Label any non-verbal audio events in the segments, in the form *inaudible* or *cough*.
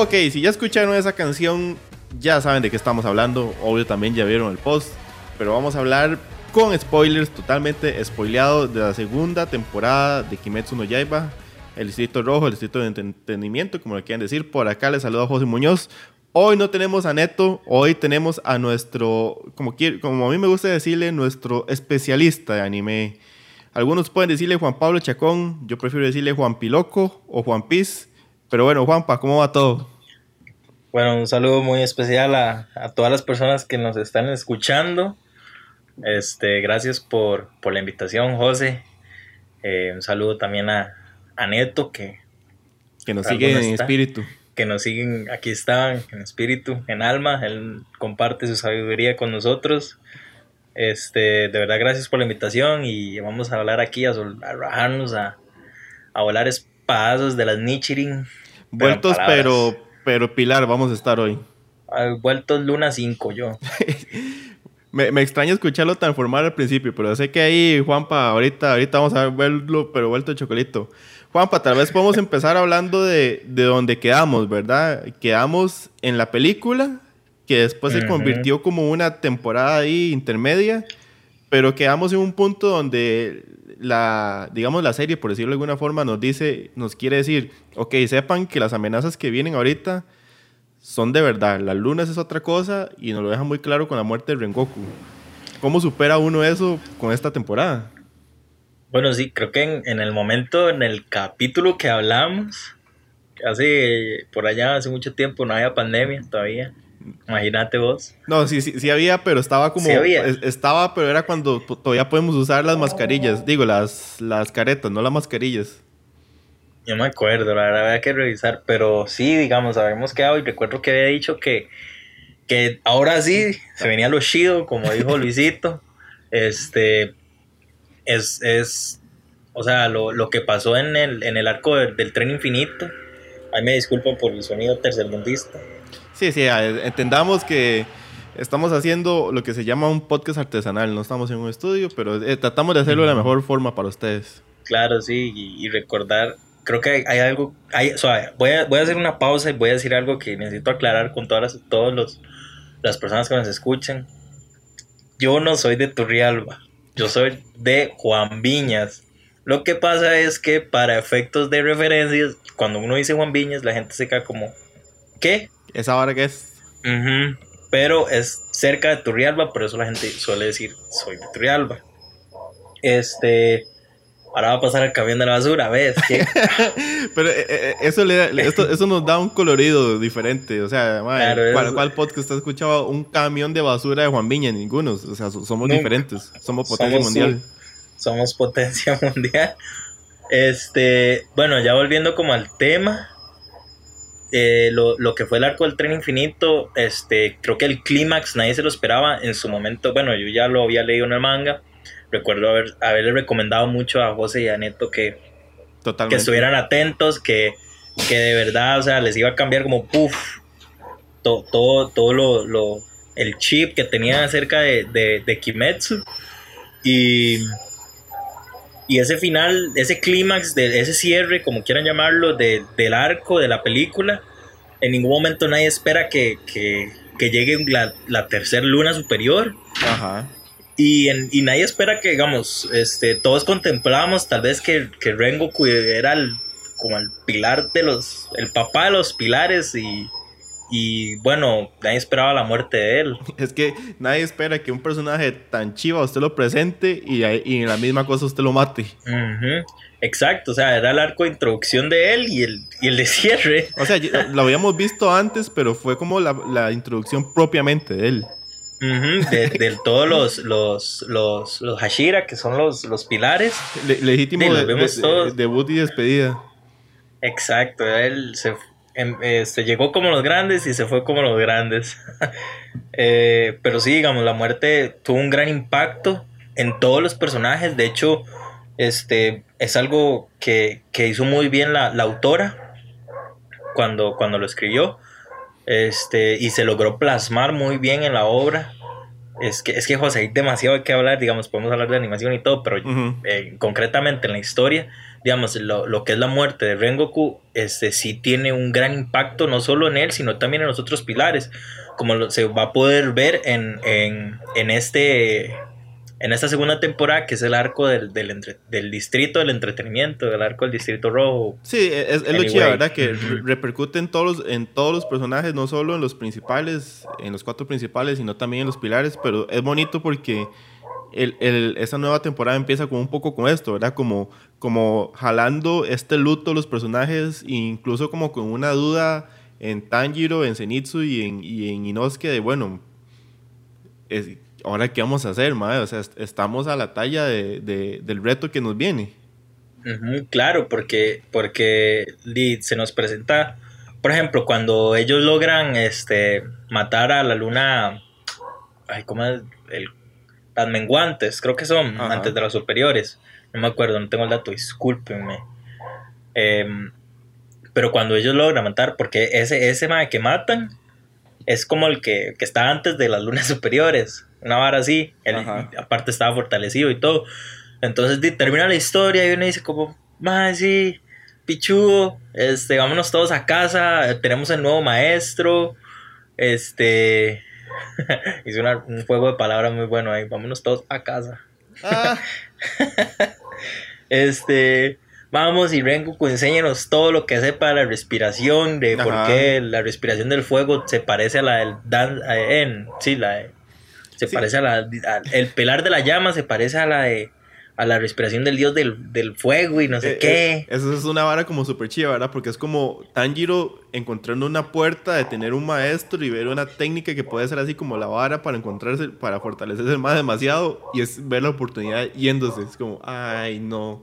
Ok, si ya escucharon esa canción, ya saben de qué estamos hablando. Obvio también ya vieron el post. Pero vamos a hablar con spoilers, totalmente spoileado de la segunda temporada de Kimetsu no Yaiba. El Distrito Rojo, el Distrito de Entretenimiento, como le quieran decir. Por acá les saluda José Muñoz. Hoy no tenemos a Neto, hoy tenemos a nuestro, como, como a mí me gusta decirle, nuestro especialista de anime. Algunos pueden decirle Juan Pablo Chacón, yo prefiero decirle Juan Piloco o Juan Piz. Pero bueno, Juanpa, ¿cómo va todo? Bueno, un saludo muy especial a, todas las personas que nos están escuchando. Este, gracias por, la invitación, José. Eh, un saludo también a, a Neto, que, que nos sigue en espíritu que nos siguen, aquí están, en espíritu, en alma, él comparte su sabiduría con nosotros. Este, de verdad, gracias por la invitación y vamos a hablar aquí, a, a rajarnos, a, a volar espadazos de las Nichirin. Vueltos, pero, pero, Pilar, vamos a estar hoy. Ah, vueltos Luna 5, yo. *laughs* me, me, extraña escucharlo tan formal al principio, pero sé que ahí, Juanpa, ahorita, ahorita vamos a verlo, pero vuelto chocolito. Juanpa, tal vez podemos *laughs* empezar hablando de, de donde quedamos, ¿verdad? Quedamos en la película, que después se convirtió como una temporada ahí intermedia, pero quedamos en un punto donde la, digamos, la serie, por decirlo de alguna forma, nos dice, nos quiere decir, ok, sepan que las amenazas que vienen ahorita son de verdad, las lunas es otra cosa y nos lo deja muy claro con la muerte de Rengoku. ¿Cómo supera uno eso con esta temporada? Bueno, sí, creo que en, el momento, en el capítulo que hablamos, hace por allá, hace mucho tiempo, no había pandemia todavía. Imagínate vos. No, sí, sí, sí había, pero estaba como. Sí había. Estaba, pero era cuando todavía podemos usar las mascarillas. Digo, las, las caretas, no las mascarillas. Yo me acuerdo, la verdad había que revisar. Pero sí, digamos, habíamos quedado y recuerdo que había dicho que, que ahora sí se venía lo chido, como dijo Luisito. *laughs* Este, es, es o sea, lo, lo, que pasó en el, en el arco del, tren infinito. Ahí me disculpan por el sonido tercermundista. Sí, sí, entendamos que estamos haciendo lo que se llama un podcast artesanal, no estamos en un estudio, pero eh, tratamos de hacerlo de la mejor forma para ustedes. Claro, sí, y, recordar, creo que hay, algo, hay, o sea, voy a, voy a hacer una pausa y voy a decir algo que necesito aclarar con todas las, todos los, las personas que nos escuchan. Yo no soy de Turrialba. Yo soy de Juan Viñas. Lo que pasa es que para efectos de referencias, cuando uno dice Juan Viñas, la gente se queda como, ¿qué? ¿Esa hora qué es? Pero es cerca de Turrialba, por eso la gente suele decir, soy de Turrialba. Este, Ahora va a pasar el camión de la basura, ¿ves? *laughs* Pero eh, eh, eso, le, eso nos da un colorido diferente. O sea, ¿cuál, podcast has escuchado un camión de basura de Juan Viña? Ninguno. O sea, somos diferentes. Somos potencia mundial. somos potencia *laughs* mundial. Este, bueno, ya volviendo como al tema. Eh, lo, lo, que fue el arco del tren infinito, este, creo que el clímax nadie se lo esperaba en su momento. Bueno, yo ya lo había leído en el manga recuerdo haber, haberle recomendado mucho a José y a Neto que, que estuvieran atentos, que, que de verdad, o sea, les iba a cambiar como puff, todo, todo, lo, lo, el chip que tenían acerca de, de, Kimetsu. Y, y ese final, ese clímax, de ese cierre, como quieran llamarlo, de, del arco de la película, en ningún momento nadie espera que, que, que llegue la, la tercera luna superior. Ajá. Y, y nadie espera que, digamos, este, todos contemplábamos tal vez que, que Rengoku era el, como el pilar de los, el papá de los pilares y, y bueno, nadie esperaba la muerte de él. *laughs* Es que nadie espera que un personaje tan chiva usted lo presente y, y en la misma cosa usted lo mate. Exacto, o sea, era el arco de introducción de él y el, y el de *laughs* cierre. O sea, lo habíamos visto antes, pero fue como la, la introducción propiamente de él de, todos los, los, los, los, Hashira, que son los, los pilares. legítimo de, debut y despedida. Exacto, él se, este, llegó como los grandes y se fue como los grandes. *laughs* Eh, pero sí, digamos, la muerte tuvo un gran impacto en todos los personajes. De hecho, este, es algo que, que hizo muy bien la, la autora cuando, cuando lo escribió este, y se logró plasmar muy bien en la obra. es que, es que José, hay demasiado que hablar, digamos, podemos hablar de animación y todo, pero eh, concretamente en la historia, digamos, lo, lo, que es la muerte de Rengoku, este sí tiene un gran impacto, no solo en él, sino también en los otros pilares, como se va a poder ver en, en, en este en esta segunda temporada, que es el arco del, del, del, distrito del entretenimiento, del arco del distrito rojo. Sí, es, es lo chido, ¿verdad? Que repercute en todos, los, en todos los personajes, no solo en los principales, en los cuatro principales, sino también en los pilares, pero es bonito porque el, el, esta nueva temporada empieza como un poco con esto, ¿verdad? Como, como jalando este luto los personajes, incluso como con una duda en Tanjiro, en Zenitsu y en, y en Inosuke de, bueno, es, ahora qué vamos a hacer, madre? O sea, estamos a la talla de, de, del reto que nos viene. claro, porque, porque se nos presenta, por ejemplo, cuando ellos logran este, matar a la luna, ay, ¿cómo es? El, las menguantes, creo que son antes de las superiores. No me acuerdo, no tengo el dato, discúlpenme. Em, pero cuando ellos logran matar, porque ese, ese madre que matan es como el que, que está antes de las lunas *laughs* superiores una vara así. aparte estaba fortalecido y todo. Entonces termina la historia y uno dice como, más sí, pichudo, este, vámonos todos a casa, tenemos el nuevo maestro, este, *laughs* hice un juego de palabras muy bueno ahí, vámonos todos a casa. Ah. *laughs* este, vamos y Rengoku, enséñanos todo lo que sepa de la respiración, de por qué la respiración del fuego se parece a la del Dan, en, sí, la se parece a la. el pelar de la llama se parece a la de. A la respiración del dios del, fuego y no sé eh, qué. Eh, eso es una vara como súper chida, ¿verdad? Porque es como Tanjiro encontrando una puerta de tener un maestro y ver una técnica que puede ser así como la vara para encontrarse, para fortalecerse más demasiado y es ver la oportunidad yéndose. Es como, ay, no.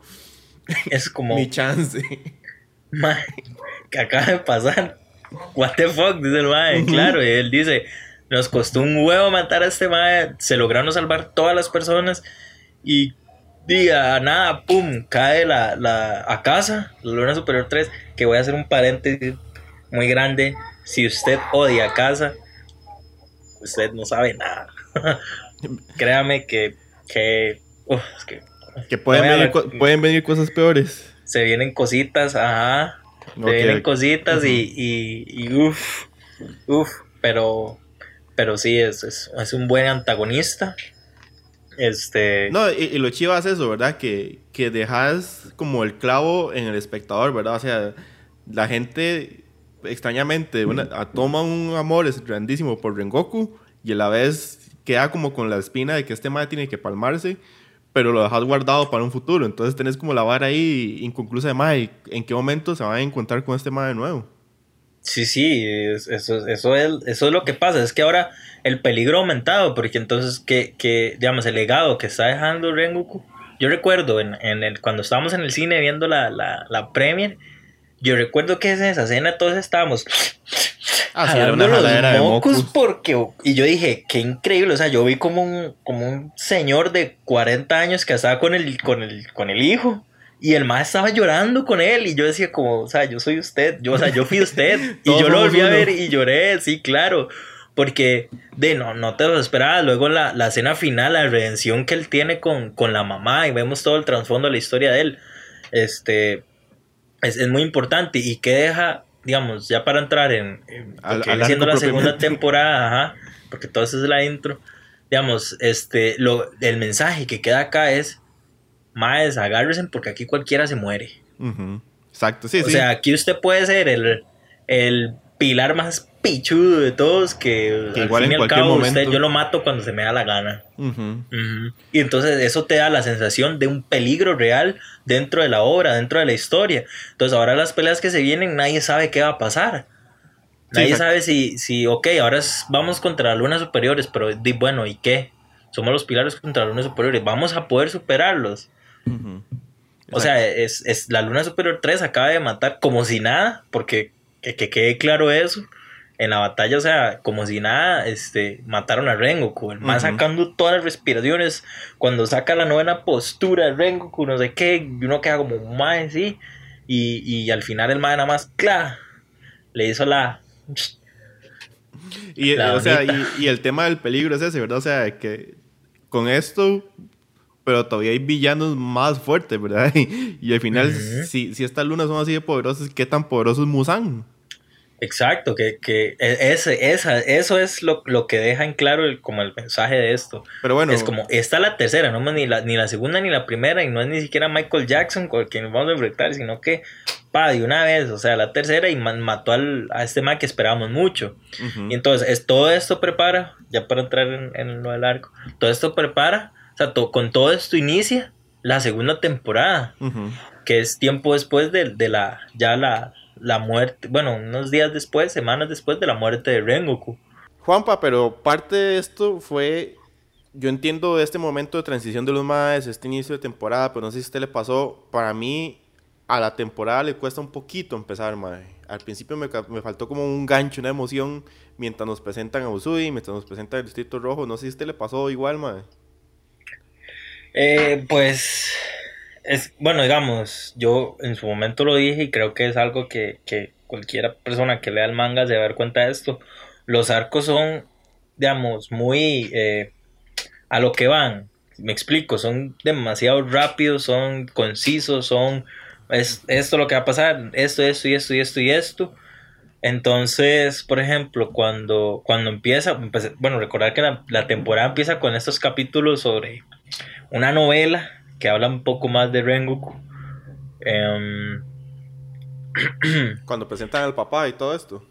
Es como. *laughs* Mi chance. *laughs* Mae, que acaba de pasar. What the fuck, dice el mae. Claro, y él dice nos costó un huevo matar a este mae. Se lograron salvar todas las personas. Y diga, nada, pum, cae la, la, a casa, la Luna Superior 3. Que voy a hacer un paréntesis muy grande. Si usted odia a casa, usted no sabe nada. *laughs* Créame que, que, que, pueden, venir, pueden venir cosas peores. Se vienen cositas, ajá. Se vienen cositas y, y, y uff, uff, pero pero sí, es, es, un buen antagonista. Este. No, y, lo chivo es eso, ¿verdad? Que, que dejas como el clavo en el espectador, ¿verdad? O sea, la gente extrañamente toma un amor grandísimo por Rengoku y a la vez queda como con la espina de que este madre tiene que palmarse, pero lo dejas guardado para un futuro. Entonces tenés como la vara ahí inconclusa de madre. ¿En qué momento se va a encontrar con este madre nuevo? Sí, sí, eso, eso, es, eso es lo que pasa, es que ahora el peligro ha aumentado, porque entonces, que, que digamos, el legado que está dejando Rengoku, yo recuerdo en, en el, cuando estábamos en el cine viendo la, la, la premier, yo recuerdo que en esa escena todos estábamos ah, una los mocos, porque y yo dije qué increíble o sea yo vi como un como un señor de 40 años que estaba con el con el con el hijo y el más estaba llorando con él. Y yo decía, como, o sea, yo soy usted. Yo, o sea, yo fui usted. *laughs* y yo lo volví a ver y lloré, sí, claro. Porque, de no, no te lo esperaba. Luego la, la escena final, la redención que él tiene con, con la mamá. Y vemos todo el trasfondo de la historia de él. Este. Es, es muy importante. Y que deja, digamos, ya para entrar en. en haciendo la segunda *laughs* temporada, ajá. Porque todo eso es la intro. Digamos, este. Lo, el mensaje que queda acá es Maes, agárrense porque aquí cualquiera se muere. Exacto, sí, o sea, aquí usted puede ser el, el pilar más pichudo de todos que, igual en cualquier momento. yo lo mato cuando se me da la gana. Y entonces eso te da la sensación de un peligro real dentro de la obra, dentro de la historia. Entonces ahora las peleas que se vienen nadie sabe qué va a pasar. Nadie sabe si, si, ok, ahora vamos contra las lunas superiores, pero bueno, ¿y qué? Somos los pilares contra las lunas superiores, vamos a poder superarlos. O sea, es, la Luna Superior 3 acaba de matar como si nada, porque que, quede claro eso. En la batalla, o sea, como si nada, este, mataron a Rengoku. El más sacando todas las respiraciones. Cuando saca la novena postura de Rengoku, no sé qué, y uno queda como más sí. Y, y al final el más nada más, claro, le hizo la. Y, La o sea, y el tema del peligro es ese, ¿verdad? O sea, que con esto, pero todavía hay villanos más fuertes, ¿verdad? *laughs* Y, y al final, Ujú. si, si estas lunas son así de poderosas, ¿qué tan poderoso es Musan? Exacto, que, que e- ese, esa, eso es lo, lo que deja en claro el, como el mensaje de esto. Pero bueno, Es como, esta es la tercera, no más ni la, ni la segunda ni la primera, y no es ni siquiera Michael Jackson con quien nos vamos a enfrentar, sino que, pa, de una vez, o sea, la tercera y ma- mató al, a este man que esperábamos mucho. ujú, Y entonces, es, todo esto prepara, ya para entrar en, en lo del arco, todo esto prepara, o sea, to- con todo esto inicia la segunda temporada, ujú. que es tiempo después de, de la, ya la, la muerte, bueno, unos días después, semanas después de la muerte de Rengoku. Juanpa, pero parte de esto fue. Yo entiendo este momento de transición de los maes, este inicio de temporada, pero no sé si a usted le pasó. Para mí, a la temporada le cuesta un poquito empezar, mae. Al principio me, me faltó como un gancho, una emoción, mientras nos presentan a Usui, mientras nos presentan el Distrito Rojo. No sé si a usted le pasó igual, mae. Eh, pues, es, bueno, digamos, yo en su momento lo dije y creo que es algo que, que cualquier persona que lea el manga se va a dar cuenta de esto. Los arcos son, digamos, muy eh, a lo que van. Me explico, son demasiado rápidos, son concisos, son es esto lo que va a pasar, esto, esto y esto y esto y esto. Entonces, por ejemplo, cuando, cuando empieza, empe- bueno, recordar que la temporada empieza con estos capítulos sobre una novela que habla un poco más de Rengoku. Em, *clears throat* Cuando presentan al papá y todo esto.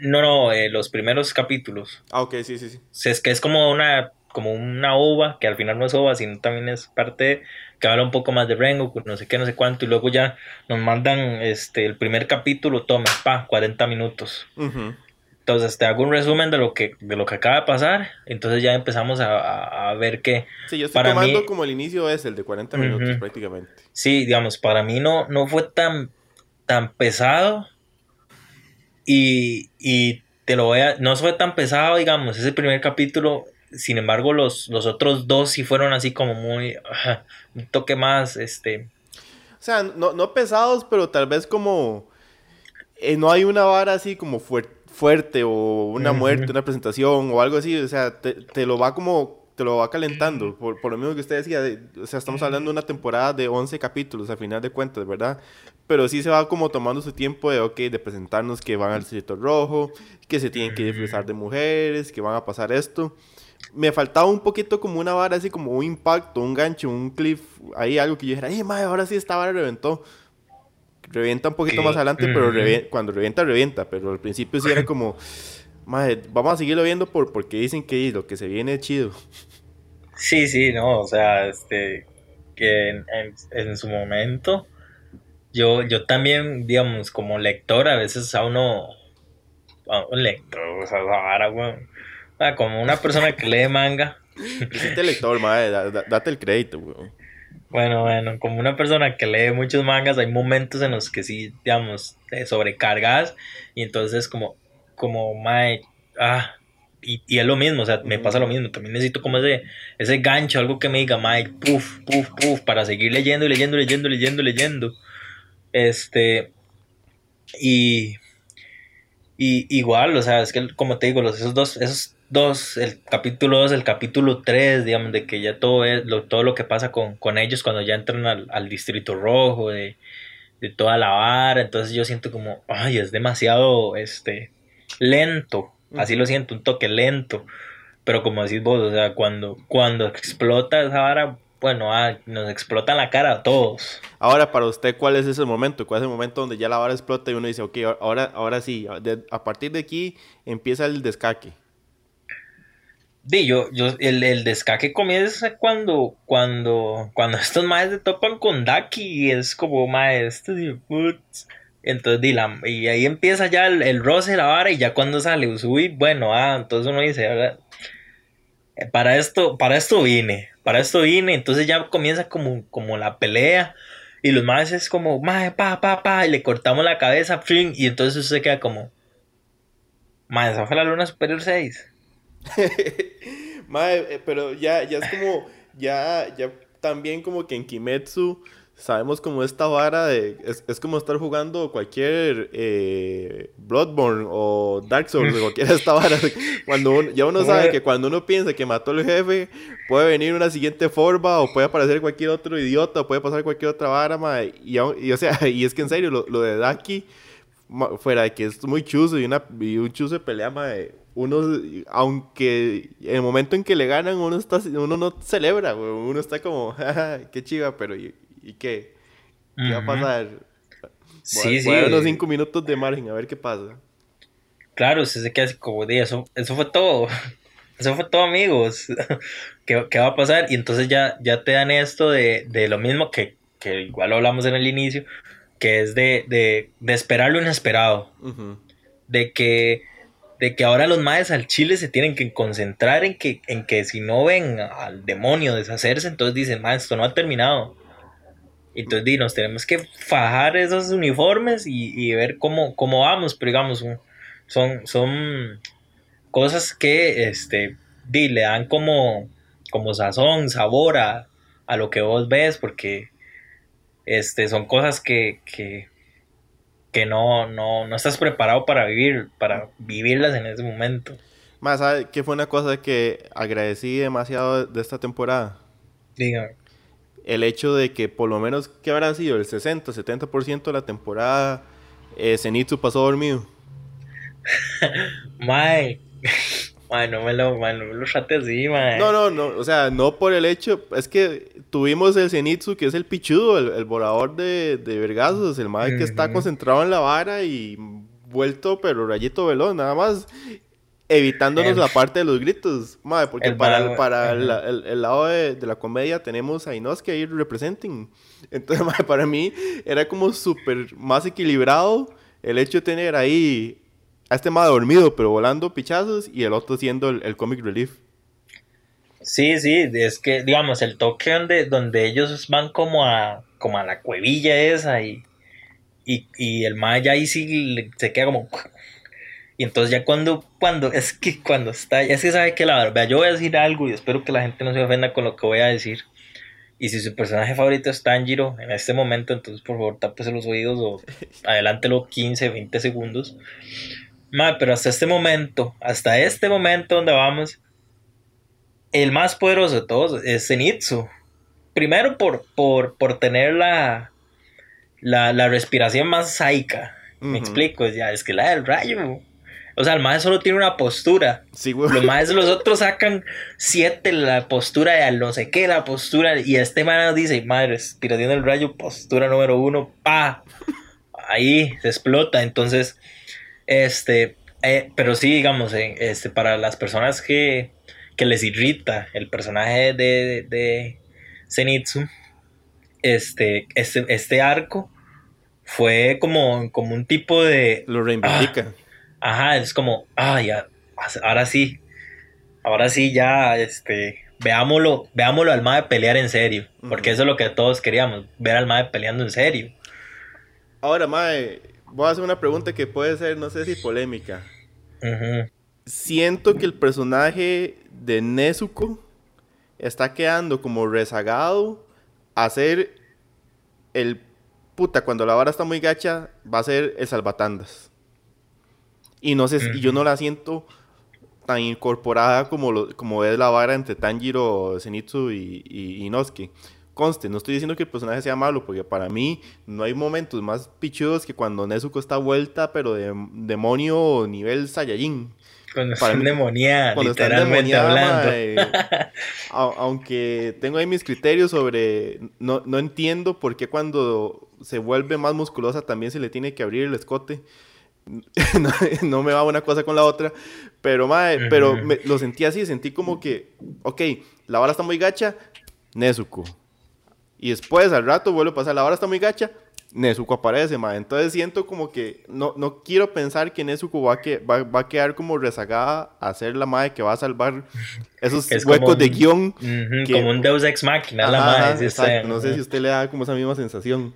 no, no, eh, los primeros capítulos. Ah, ok, sí, sí, sí. Es que es como una, como una ova, que al final no es ova, sino también es parte que habla un poco más de Rengoku, no sé qué, no sé cuánto, y luego ya nos mandan este el primer capítulo, toma, pa, 40 minutos. Entonces te hago un resumen de lo que, de lo que acaba de pasar, entonces ya empezamos a, a- ver que Sí, yo estoy Para tomando mí- como el inicio es el de 40 minutos Ujú. prácticamente. Sí, digamos, para mí no, no fue tan, tan pesado. Y, y te lo voy a. No fue tan pesado, digamos, ese primer capítulo. Sin embargo, los, los otros dos sí fueron así como muy. un toque más, este. O sea, no, no pesados, pero tal vez como... eh, no hay una vara así como fuer- fuerte o una muerte, una presentación o algo así. O sea, te, te lo va como... Te lo va calentando. Por, por lo mismo que usted decía. de- o sea, estamos hablando de una temporada de 11 capítulos a final de cuentas, ¿verdad? Pero sí se va como tomando su tiempo de, ok, de presentarnos que van al Distrito Rojo, que se tienen que disfrazar de mujeres, que van a pasar esto. Me faltaba un poquito como una vara así, como un impacto, un gancho, un cliff, ahí algo que yo dijera, ¡eh, madre, ahora sí esta vara reventó! Revienta un poquito más adelante, pero ujú. revi- cuando revienta, revienta. Pero al principio sí era como, madre, vamos a seguirlo viendo por, porque dicen que lo que se viene es chido. Sí, sí, no, o sea, este. Que en, en- en su momento. Yo, yo también, digamos, como lector, a veces a uno. A un lector, o sea, esa vara, weón. Ah, como una persona que lee manga. *laughs* Hiciste lector, madre, da- da- date el crédito, weón. Bueno, bueno, como una persona que lee muchos mangas, hay momentos en los que sí, digamos, te sobrecargas y entonces como, como, mae, ah, y, y es lo mismo, o sea, me pasa lo mismo, también necesito como ese, ese gancho, algo que me diga, mae, puf, puf, puf, para seguir leyendo y leyendo, leyendo, leyendo, leyendo. Este, y, y igual, o sea, es que como te digo, los, esos dos, esos dos, el capítulo 2, el capítulo 3, digamos, de que ya todo es, lo, todo lo que pasa con, con ellos cuando ya entran al, al distrito rojo, de, de toda la vara, entonces yo siento como, ay, es demasiado, este, lento, así lo siento, un toque lento, pero como decís vos, o sea, cuando, cuando explota esa vara, bueno, ah, nos explota la cara a todos. Ahora, para usted, ¿cuál es ese momento? ¿Cuál es el momento donde ya la vara explota y uno dice, ok, ahora, ahora sí, a partir de aquí empieza el descaque? Di, yo, yo, el, el descaque comienza cuando, cuando, cuando *laughs* estos maes se topan con Daki y es como maestros y putz. Entonces, di, la- y ahí empieza ya el, el roce, la vara, y ya cuando sale Usui, bueno, ah, entonces uno dice, "Ahora, eh, para esto, para esto vine, para esto vine, entonces ya comienza como, como la pelea, y los maes es como, mae, pa, pa, pa, y le cortamos la cabeza, y entonces usted queda como, mae, esa la luna superior 6. *laughs* Mae, eh, pero ya, ya es como, ya, ya también como que en Kimetsu sabemos como esta vara de. Es, como estar jugando cualquier eh, Bloodborne o Dark Souls o cualquier esta vara. *laughs* Cuando ya uno sabe que cuando uno piensa que mató al jefe, puede venir una siguiente forma o puede aparecer cualquier otro idiota o puede pasar cualquier otra vara, Y, o sea, *laughs* y es que en serio, lo, de Daki, fuera de que es muy chuzo y, una, y un chuzo de pelea, uno, aunque en el momento en que le ganan, uno, está, uno no celebra, uno está como, *laughs* qué chiva, pero ¿Y qué? ¿Qué va a pasar? Sí, sí. unos cinco minutos de margen, a ver qué pasa. Claro, se queda así como, de eso, eso fue todo. *laughs* Eso fue todo, amigos. *laughs* ¿Qué, ¿Qué, va a pasar? Y entonces ya, ya te dan esto de, de lo mismo que, que, igual lo hablamos en el inicio, que es de, de, de esperar lo inesperado. De que de que ahora los maes al chile se tienen que concentrar en que, en que si no ven al demonio deshacerse, entonces dicen, maes, esto no ha terminado. Entonces, nos tenemos que fajar esos uniformes y, ver cómo, cómo vamos, pero digamos, son, son cosas que este, le dan como, como sazón, sabor a, lo que vos ves, porque este, son cosas que, que, que no, no, no estás preparado para vivir, para vivirlas en ese momento. Más, ¿sabes qué fue una cosa que agradecí demasiado de esta temporada? Dígame el hecho de que por lo menos, ¿qué habrá sido? El 60, 70% de la temporada, eh, Zenitsu pasó dormido. *laughs* mae, mae, no me lo, mae, no me lo trate así, mae. No, no, no, o sea, no por el hecho, es que tuvimos el Zenitsu, que es el pichudo, el, el volador de, de vergazos, el mae que está concentrado en la vara y vuelto, pero rayito velón, nada más evitándonos la parte de los gritos, madre, porque para, el, para el, lado de, la comedia tenemos a Inosuke ahí representing. Entonces, *laughs* madre, para mí era como súper más equilibrado el hecho de tener ahí a este madre dormido, pero volando pichazos, y el otro siendo el, comic relief. Sí, sí, es que, digamos, el toque donde, donde ellos van como a, como a la cuevilla esa y, y, y el madre ya ahí sí se queda como y entonces ya cuando, cuando, es que cuando está, ya se sabe que la verdad, yo voy a decir algo y espero que la gente no se ofenda con lo que voy a decir. Y si su personaje favorito es Tanjiro en este momento, entonces por favor tápese los oídos o *laughs* adelántelo 15, 20 segundos. Ma, pero hasta este momento, hasta este momento donde vamos, el más poderoso de todos es Zenitsu. Primero por, por, por tener la, la, la respiración más saica. Me explico, ya es que la del rayo. O sea, el maestro solo tiene una postura. Sí, güey. Los maestros, los otros sacan siete, la postura de no sé qué, la postura. Y este man dice, madre, respiración del rayo, postura número uno, pa. Ahí se explota. Entonces, este, eh, pero sí, digamos, eh, este, para las personas que, que les irrita el personaje de, de, Zenitsu, este, este, este arco fue como, como un tipo de. Lo reivindica. Ah, Ajá, es como, ah, ya, ahora sí, ahora sí ya, este, veámoslo, veámoslo al MAE pelear en serio, porque eso es lo que todos queríamos, ver al MAE peleando en serio. Ahora, MAE, voy a hacer una pregunta que puede ser, no sé si polémica. Siento que el personaje de Nezuko está quedando como rezagado a ser el puta, cuando la vara está muy gacha, va a ser el salvatandas. Y no sé, yo no la siento tan incorporada como, lo, como es la vara entre Tanjiro, Zenitsu y, y, Inosuke. Conste, no estoy diciendo que el personaje sea malo, porque para mí no hay momentos más pichudos que cuando Nezuko está vuelta, pero de demonio nivel Saiyajin. Cuando está endemoniada, literalmente hablando. *laughs* aunque tengo ahí mis criterios sobre... No, no entiendo por qué cuando se vuelve más musculosa también se le tiene que abrir el escote. *laughs* no, me va una cosa con la otra, pero madre, pero lo sentí así, sentí como que, ok, la bala está muy gacha, Nezuko. Y después al rato vuelve a pasar, la bala está muy gacha, Nezuko aparece, madre. Entonces siento como que no, no quiero pensar que Nezuko va a, que, va, a quedar como rezagada a ser la madre que va a salvar *laughs* esos huecos de guion. como un Deus Ex Machina, la madre. no sé si usted le da como esa misma sensación.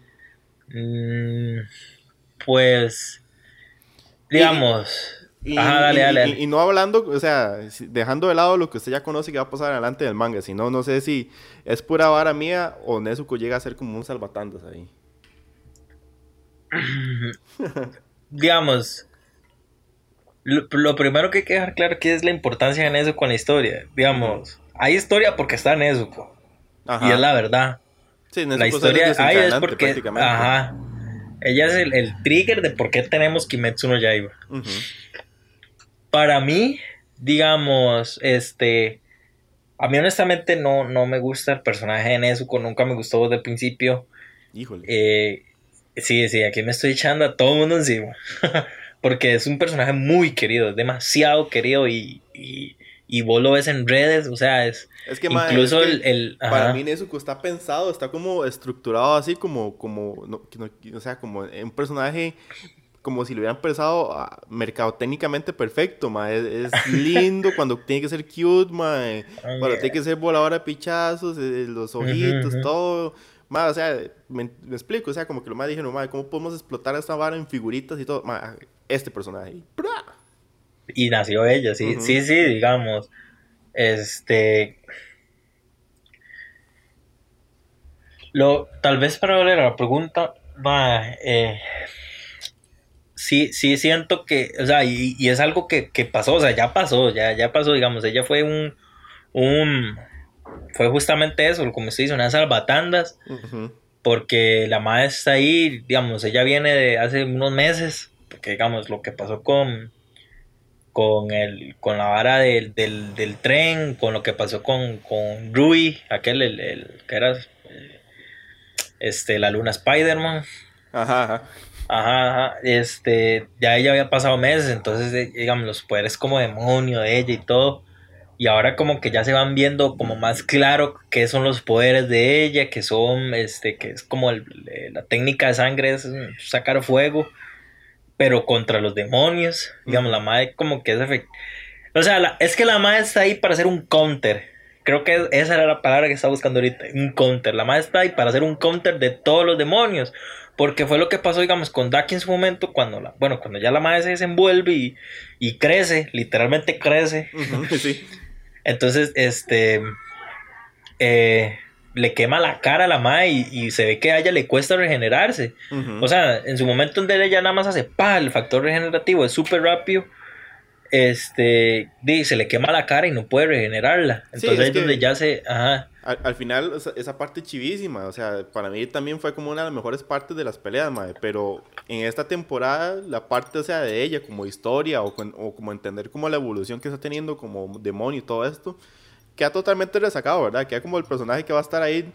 Mm, pues digamos. Y, Ajá, dale, y- dale, y- dale. y no hablando, o sea, dejando de lado lo que usted ya conoce que va a pasar adelante del manga, sino no sé si es pura vara mía o Nezuko llega a ser como un salvatandas ahí. *laughs* digamos, lo, lo primero que hay que dejar claro aquí es la importancia de Nezuko con la historia. Digamos, hay historia porque está Nezuko. Ajá. Y es la verdad. Sí, La Nezuko sale historia ahí es porque. Ajá. Ella es el, el trigger de por qué tenemos Kimetsu no Yaiba. Ujú. Para mí, digamos, este. A mí honestamente no, no me gusta el personaje de Nezuko, nunca me gustó desde el principio. Híjole. Eh, sí, sí, aquí me estoy echando a todo el mundo encima. *laughs* Porque es un personaje muy querido, es demasiado querido y, y, y vos lo ves en redes, o sea, es es que, incluso es que el... el- para mí Nezuko está pensado, está como estructurado así como, como, no, no- o sea, como un personaje como si lo hubieran pensado ah, mercadotécnicamente perfecto, ma. Es, es lindo cuando tiene que ser cute, ma. eh, Ah, Cuando tiene que ser voladora de pichazos, eh, los ojitos, todo. Ma, o sea, me, me explico, o sea, como que lo más dijeron, ma, ¿cómo podemos explotar esta vara en figuritas y todo? Ma, este personaje. Y ¡bra! Y nació ella, sí, sí, sí, digamos. Este. Lo, tal vez para volver a la pregunta, ma, eh, sí, sí siento que, o sea, y, y es algo que, que pasó, o sea, ya pasó, ya, ya pasó, digamos, ella fue un, un, fue justamente eso, como se dice, unas salvatandas, porque la madre está ahí, digamos, ella viene de hace unos meses, porque digamos, lo que pasó con, con, el, con la vara del, del, del tren, con lo que pasó con, con Rui, aquel, el, el que era eh, este, la luna Spider-Man. Ajá, ajá. Ajá, ajá, este, ya ella había pasado meses, entonces, eh, digamos, los poderes como demonio de ella y todo, y ahora como que ya se van viendo como más claro qué son los poderes de ella, que son, este, que es como el- la técnica de sangre es sacar fuego, pero contra los demonios, digamos, la madre como que es efect- o sea, la- es que la madre está ahí para hacer un counter, creo que esa era la palabra que estaba buscando ahorita, un counter, la madre está ahí para hacer un counter de todos los demonios, porque fue lo que pasó, digamos, con Daki en su momento, cuando la, bueno, cuando ya la madre se desenvuelve y, y crece, literalmente crece. Sí. Entonces, este eh, le quema la cara a la madre y, y se ve que a ella le cuesta regenerarse. O sea, en su momento donde ella nada más hace pa, el factor regenerativo es súper rápido. Este, se le quema la cara y no puede regenerarla. Sí, Entonces es ahí es que- donde ya se, ajá, Al, al final, esa parte chivísima, o sea, para mí también fue como una de las mejores partes de las peleas, madre, pero en esta temporada, la parte, o sea, de ella como historia o, con- o como entender como la evolución que está teniendo como demonio y todo esto, queda totalmente resacado, ¿verdad? Queda como el personaje que va a estar ahí,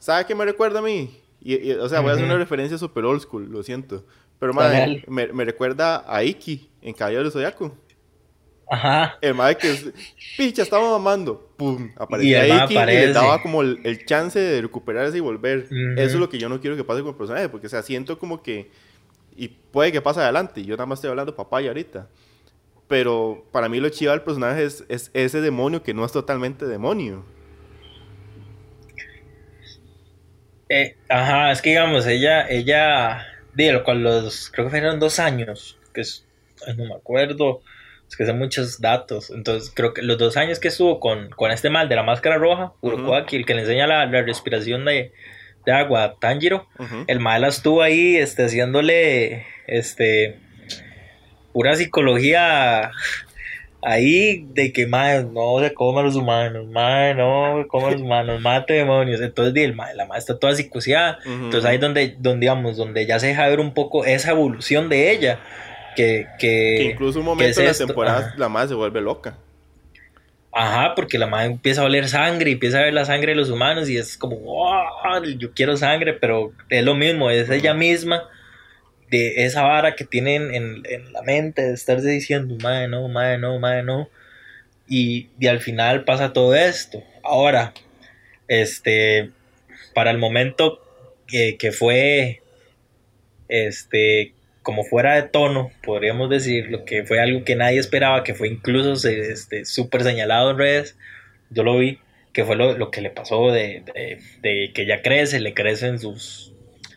¿sabe qué me recuerda a mí? Y, y, o sea, voy a hacer una referencia super old school, lo siento, pero, madre, me, me recuerda a Iki en Caballero del Zodiaco. Ajá. El madre que es, picha, estaba mamando, pum, Y aparecía mae Iki y le daba como el, el chance de recuperarse y volver. Eso es lo que yo no quiero que pase con el personaje, porque, o sea, siento como que, y puede que pase adelante, yo nada más estoy hablando papaya ahorita, pero para mí lo chido del personaje es, es ese demonio que no es totalmente demonio. Eh, ajá, es que digamos, ella, ella, de lo cual los, creo que fueron dos años, que es, no me acuerdo, es que son muchos datos, entonces creo que los dos años que estuvo con, con este mal de la máscara roja, Urokoaki, el que le enseña la, la respiración de, de agua a Tanjiro, el mal estuvo ahí, este, haciéndole, este, pura psicología ahí de que mae, no se coma a los humanos, mae, no se coma a los humanos, mate demonios. Entonces el mae, la madre está toda psicoseada. Entonces ahí es donde, donde, digamos, donde ya se deja ver un poco esa evolución de ella. Que, que, Que incluso un ¿qué momento es en la temporada la madre se vuelve loca. Ajá, porque la madre empieza a oler sangre y empieza a ver la sangre de los humanos y es como, "Wow, yo quiero sangre, pero es lo mismo, es ella misma de esa vara que tienen en, en la mente de estarse diciendo, madre no, madre no, madre no. Y, y al final pasa todo esto. Ahora, este, para el momento que, que fue, este, como fuera de tono, podríamos decirlo, que fue algo que nadie esperaba, que fue incluso este, súper señalado en redes, yo lo vi, que fue lo, lo que le pasó de, de- de que ella crece, le crecen sus,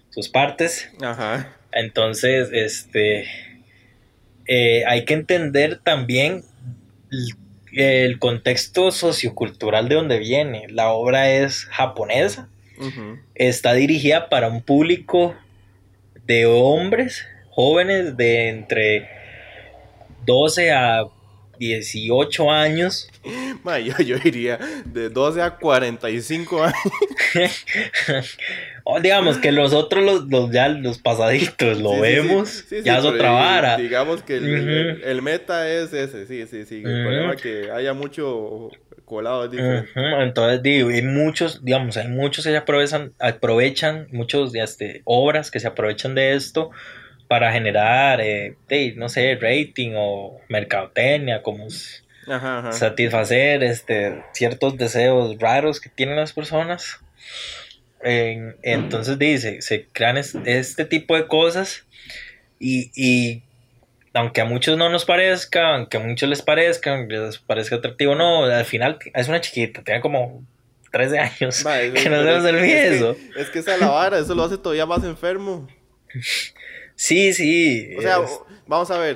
sus partes, Ajá. entonces, este, eh, hay que entender también el contexto sociocultural de donde viene. La obra es japonesa, está dirigida para un público de hombres jóvenes de entre 12 a 18 años. *gasps* yo, diría de 12 a 45 años. *laughs* digamos que los otros, los, ya los pasaditos, lo vemos, ya es otra vara. Digamos que el, meta es ese, sí, sí, sí. El problema es que haya mucho colado es diferente. Entonces, digo, hay muchos, digamos, hay muchos que se aprovechan, aprovechan muchos de este, obras que se aprovechan de esto para generar, eh, no sé, rating o mercadotecnia, como satisfacer este, ciertos deseos raros que tienen las personas. entonces dice, se crean este tipo de cosas y, aunque a muchos no nos parezca, aunque a muchos les parezca, les parezca atractivo, no, al final es una chiquita, tiene como 13 años. *laughs* que no se nos eso. Es que esa la vara, eso lo hace todavía más enfermo. *laughs* Sí, sí. O sea, vamos a ver,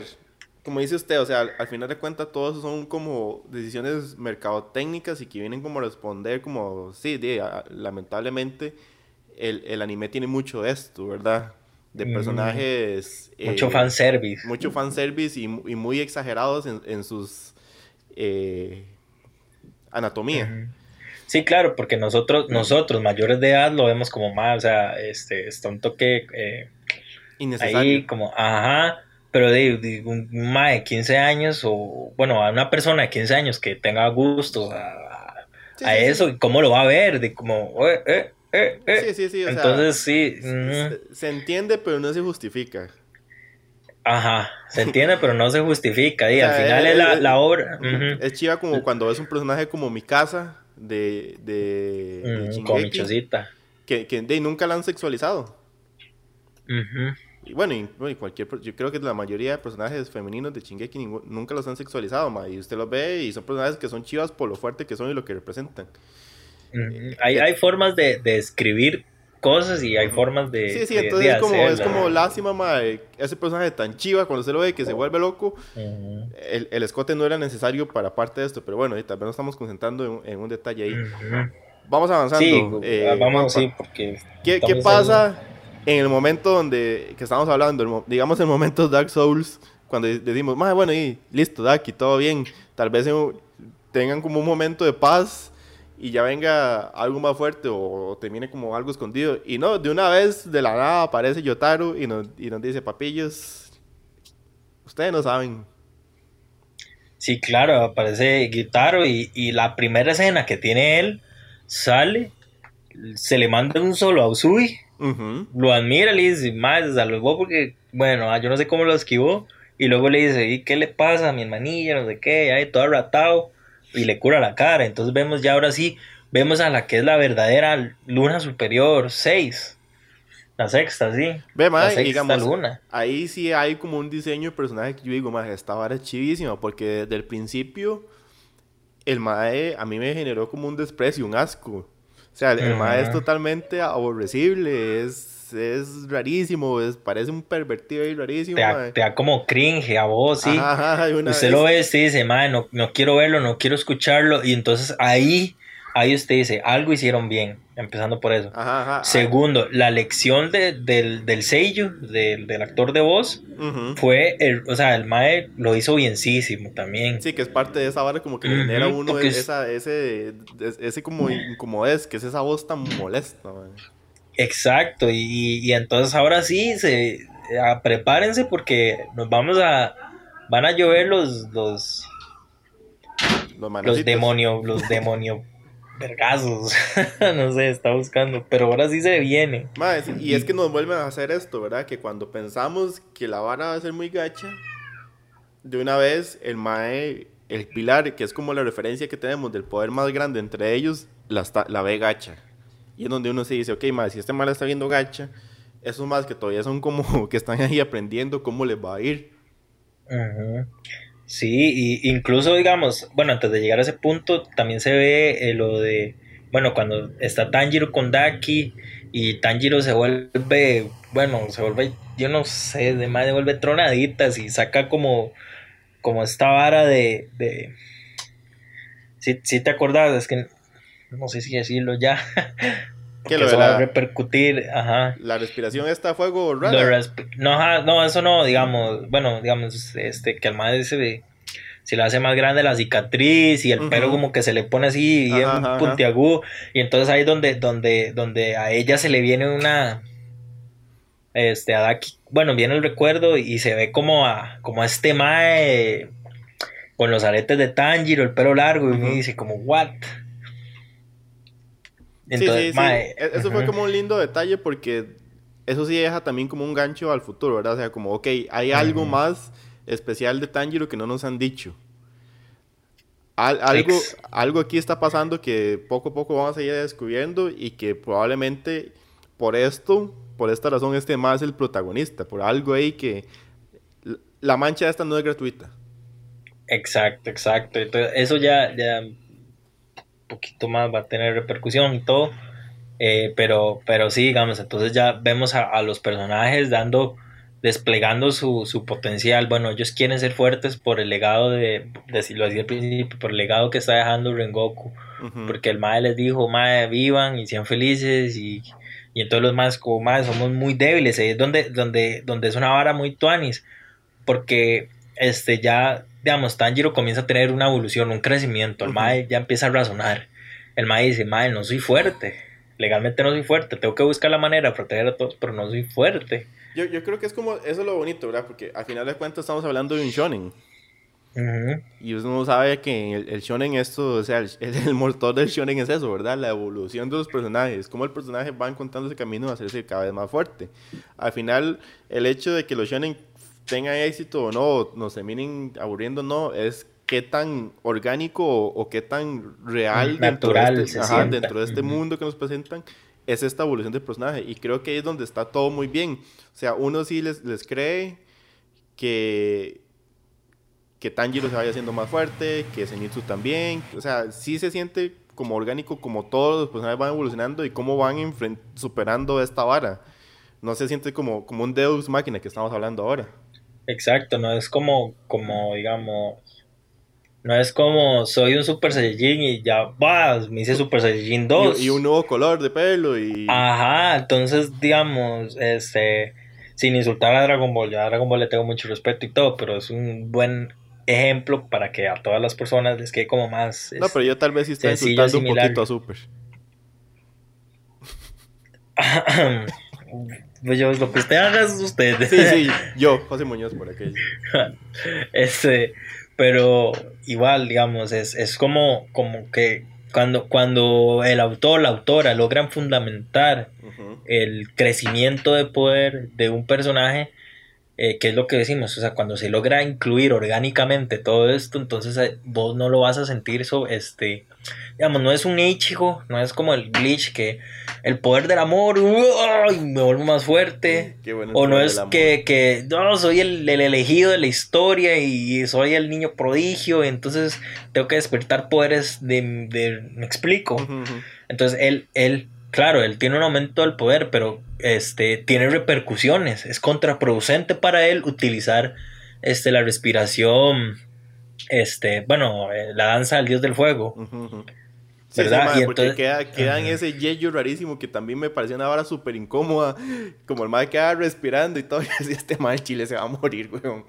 como dice usted, o sea, al, final de cuentas todos son como decisiones mercadotécnicas y que vienen como a responder como, sí, lamentablemente el, el, anime tiene mucho de esto, ¿verdad? De personajes... mucho fan fanservice. Mucho fanservice y, y muy exagerados en, en sus... Eh, anatomía. Sí, claro, porque nosotros, nosotros mayores de edad lo vemos como más, o sea, este, está un toque... Eh, Ahí como, ajá, pero de, un mae de 15 años o, bueno, a una persona de 15 años que tenga gusto a, eso, ¿cómo lo va a ver? De como, eh, eh, eh, eh. Sí, sí, sí. Entonces, sí. Se, entiende, pero no se justifica. Ajá, se entiende, pero no se justifica. Y *laughs* al final es, la, la, obra. Es chiva como cuando ves un personaje como mi casa de. de, de Que, que de, nunca la han sexualizado. Y bueno, y, cualquier, yo creo que la mayoría de personajes femeninos de Shingeki nunca los han sexualizado, ma, y usted los ve y son personajes que son chivas por lo fuerte que son y lo que representan. hay, hay formas de, de, escribir cosas y hay formas de. Sí, sí, entonces es, como, es como lástima, ma, ese personaje tan chiva, cuando se lo ve que se vuelve loco, el, el, escote no era necesario para parte de esto, pero bueno, y tal vez nos estamos concentrando en, un detalle ahí. Vamos avanzando. Sí, eh, vamos, sí, porque. ¿Qué, ¿qué pasa? en el momento donde que estamos hablando, digamos en momentos *laughs* Dark Souls, cuando decimos, más bueno, y listo, Dark, y todo bien, tal vez tengan como un momento de paz y ya venga algo más fuerte o, termine como algo escondido. Y no, de una vez, de la nada, aparece Yotaru y nos, y nos dice, papillos, ustedes no saben. Sí, claro, aparece Yotaro y, y la primera escena que tiene él sale, se le manda un solo a Usui lo admira, le dice, más se salvó porque, bueno, ah, yo no sé cómo lo esquivó. Y luego le dice, ¿y qué le pasa a mi hermanilla? No sé qué, ahí todo ratado. Y le cura la cara. Entonces vemos ya ahora sí, vemos a la que es la verdadera luna superior 6. La sexta, sí. Ve, la sexta luna. Ahí sí hay como un diseño de personaje que yo digo, más esta vara es chivísima. Porque desde el principio, el mae a mí me generó como un desprecio, un asco. O sea, el mae es totalmente aborrecible, es, es rarísimo, es, parece un pervertido y rarísimo. Te da, como cringe a vos, sí. usted lo ve y dice, mae, no, no quiero verlo, no quiero escucharlo. Y entonces ahí ahí usted dice, algo hicieron bien, empezando por eso. Segundo, la lección del, del sello, del, actor de voz, fue, el, o sea, el Mae lo hizo bienísimo también. Sí, que es parte de esa vara como que genera uno esa, ese, ese como incomodez, que es esa voz tan molesta. Exacto, y, entonces ahora sí, se, prepárense porque nos vamos a, van a llover los, los, los, los demonios, los demonios vergazos. *laughs* no sé, está buscando. Pero ahora sí se viene. y es que nos vuelven a hacer esto, ¿verdad? Que cuando pensamos que la vara va a ser muy gacha, de una vez el Mae, el pilar, que es como la referencia que tenemos del poder más grande entre ellos, la, la ve gacha. Y es donde uno se dice, ok, Mae, si este Mae está viendo gacha, esos más que todavía son como *laughs* que están ahí aprendiendo cómo les va a ir. Ajá. Sí, y incluso digamos, bueno, antes de llegar a ese punto, también se ve eh, lo de, bueno, cuando está Tanjiro con Daki y Tanjiro se vuelve, bueno, se vuelve yo no sé, de más devuelve tronaditas y saca como, como esta vara de, de... Si, te acordás, es que no sé si decirlo ya. *laughs* Que lo eso va a repercutir, ajá. La respiración está a fuego no, no, eso no, digamos, bueno, digamos, este, que al madre dice se le hace más grande la cicatriz y el pelo como que se le pone así bien puntiagudo y entonces ahí donde donde donde a ella se le viene una este a bueno viene el recuerdo y se ve como a como a este mae con los aretes de Tanjiro el pelo largo y me dice como what entonces, e-, eso fue como un lindo detalle porque eso sí deja también como un gancho al futuro, ¿verdad? O sea, como, ok, hay algo más especial de Tanjiro que no nos han dicho. algo, algo aquí está pasando que poco a poco vamos a ir descubriendo y que probablemente por esto, por esta razón, este más el protagonista, por algo ahí que la mancha esta no es gratuita. Exacto, exacto. Entonces, eso ya, ya poquito más va a tener repercusión y todo. Eh, pero, pero sí, digamos, entonces ya vemos a los personajes dando desplegando su, su, potencial. Bueno, ellos quieren ser fuertes por el legado de, decirlo así al principio, por el legado que está dejando Rengoku. Porque el Mae les dijo, Mae, vivan y sean felices y, y entonces los más como Mae somos muy débiles. es donde, donde, donde es una vara muy tuanis. Porque este ya, digamos, Tanjiro comienza a tener una evolución, un crecimiento. El Mae ya empieza a razonar. El Mae dice, Mae, no soy fuerte. Legalmente no soy fuerte. Tengo que buscar la manera de proteger a todos, pero no soy fuerte. Yo, yo creo que es como, eso es lo bonito, ¿verdad? Porque al final de cuentas estamos hablando de un shonen. Y uno sabe que el, el, shonen esto, o sea, el, el, motor del shonen es eso, ¿verdad? La evolución de los personajes, cómo el personaje va encontrando ese camino a hacerse cada vez más fuerte. Al final, el hecho de que los shonen tengan éxito o no, nos terminen aburriendo o no, es qué tan orgánico o, qué tan real Natural dentro, de este, dentro de este mundo que nos presentan es esta evolución del personaje. Y creo que ahí es donde está todo muy bien. O sea, uno sí les, les cree que, que Tanjiro se vaya haciendo más fuerte, que Zenitsu también. O sea, sí se siente como orgánico, como todos los personajes van evolucionando y cómo van superando esta vara. No se siente como, como un Deus máquina que estamos hablando ahora. Exacto, no es como, como digamos, no es como soy un Super Saiyajin y ya vas, me hice Super Saiyajin 2. Y, un nuevo color de pelo y. Ajá, entonces, digamos, este. Sin insultar a Dragon Ball, ya a Dragon Ball le tengo mucho respeto y todo, pero es un buen ejemplo para que a todas las personas les quede como más. No, pero yo tal vez sí estoy insultando un poquito a Super. *laughs* *laughs* pues yo, lo que usted haga es usted. Sí, sí, yo, José Muñoz, por aquello. *laughs* este. Pero igual, digamos, es, es como, como que cuando, cuando el autor, la autora logran fundamentar el crecimiento de poder de un personaje, eh, que es lo que decimos, o sea, cuando se logra incluir orgánicamente todo esto, entonces eh, vos no lo vas a sentir eso, este, digamos, no es un Ichigo, no es como el glitch que el poder del amor, me vuelvo más fuerte, o no es que, que, no, soy el, elegido de la historia y soy el niño prodigio, entonces tengo que despertar poderes de, de me explico, entonces él, él claro, él tiene un aumento del poder, pero este, tiene repercusiones. Es contraproducente para él utilizar este, la respiración, este, bueno, eh, la danza del dios del fuego. ¿Verdad? y porque queda, en ese yello rarísimo que también me pareció una vara súper incómoda. Como el madre queda respirando y todo. *laughs* Y este mal chile se va a morir, weón.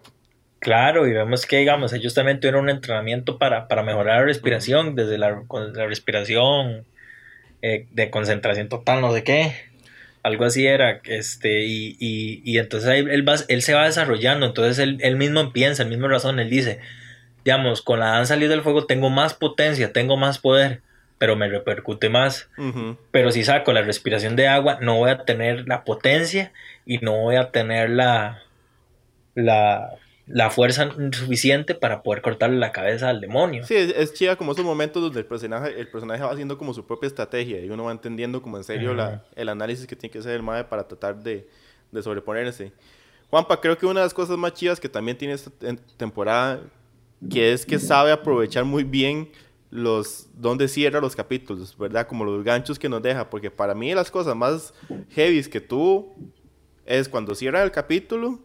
Claro, y vemos que, digamos, ellos también tuvieron un entrenamiento para, para mejorar la respiración, desde la, la respiración eh, de concentración total, no sé qué. Algo así era, este, y, y, y entonces él, va, él se va desarrollando, entonces él, él mismo piensa, el mismo razón, él dice, digamos, con la danza salir del fuego tengo más potencia, tengo más poder, pero me repercute más. Pero si saco la respiración de agua, no voy a tener la potencia y no voy a tener la, la, la fuerza suficiente para poder cortarle la cabeza al demonio. Sí, es, chida como esos momentos donde el personaje, el personaje va haciendo como su propia estrategia y uno va entendiendo como en serio la, el análisis que tiene que hacer el MAE para tratar de, de, sobreponerse. Juanpa, creo que una de las cosas más chidas que también tiene esta temporada, que es que sabe aprovechar muy bien los donde cierra los capítulos, ¿verdad? Como los ganchos que nos deja, porque para mí las cosas más heavy que tuvo es cuando cierra el capítulo,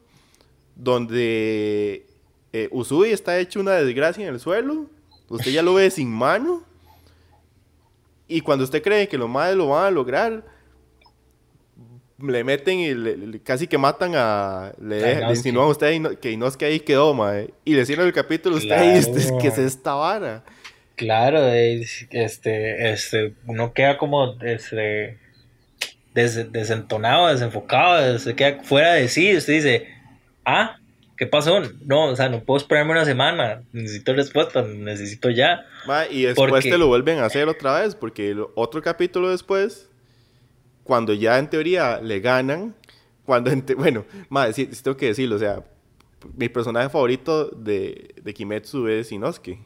donde eh, Usui está hecho una desgracia en el suelo, usted ya lo ve sin mano, y cuando usted cree que los madres lo van a lograr, le meten y casi que matan a. Le, le insinúan a usted que Inosuke ahí quedó, mae. Y le cierran el capítulo, usted ahí, este, que se esta vara. Claro, este, este, uno queda como este, desentonado, desenfocado, se queda fuera de sí. Usted dice, ah, ¿qué pasó? No, o sea, no puedo esperarme una semana, necesito respuesta, necesito ya. y después te lo vuelven a hacer otra vez, porque otro capítulo después cuando ya en teoría le ganan, cuando, bueno, madre, sí, tengo que decirlo, o sea, mi personaje favorito de, de Kimetsu es Inosuke.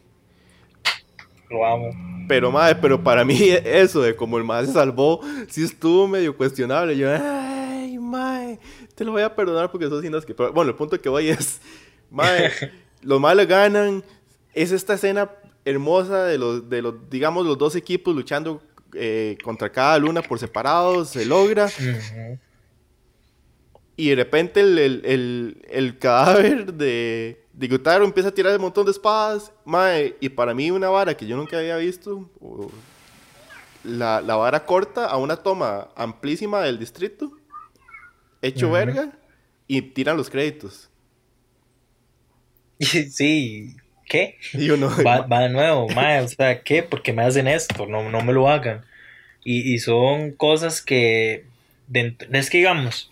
Lo amo. Pero, madre, pero para mí *laughs* eso de como el madre se salvó, sí estuvo medio cuestionable. Yo, ay, madre, te lo voy a perdonar porque sos Inosuke. Pero bueno, el punto que voy es, madre, *laughs* los le ganan. Es esta escena hermosa de los, de los, digamos, los dos equipos luchando eh, contra cada luna por separado, se logra. Y de repente el, cadáver de, de Gutaro empieza a tirar un montón de espadas. y para mí una vara que yo nunca había visto, la, vara corta a una toma amplísima del distrito, hecho verga, y tiran los créditos. *laughs* Sí, ¿qué? va, de nuevo, mae, o sea, ¿qué? ¿Por qué me hacen esto? No, no me lo hagan. Y, son cosas que, es que digamos,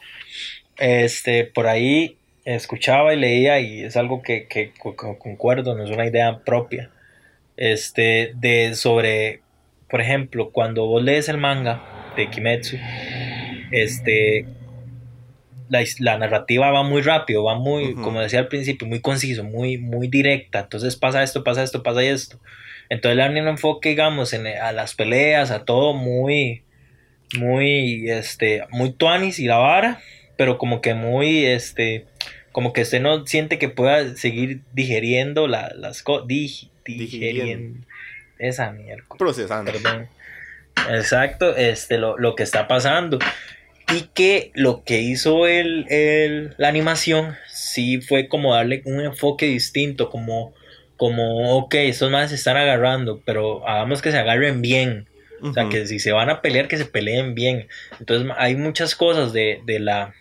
este, por ahí escuchaba y leía y es algo que, que, concuerdo, no es una idea propia, este, de sobre, por ejemplo, cuando vos lees el manga de Kimetsu, este, la, narrativa va muy rápido, va muy, como decía al principio, muy conciso, muy, muy directa. Entonces pasa esto, pasa esto, pasa esto. Entonces le dan un enfoque, digamos, en, a las peleas, a todo muy, muy, este, muy tuanis y la vara, pero como que muy, este, como que usted no siente que pueda seguir digeriendo las cosas, digiriendo. Esa mierda. Procesando. Perdón. Exacto, este, lo, lo que está pasando y que lo que hizo el, la animación sí fue como darle un enfoque distinto, como, como ok, estos más se están agarrando, pero hagamos que se agarren bien. O sea, que si se van a pelear, que se peleen bien. Entonces hay muchas cosas de, la,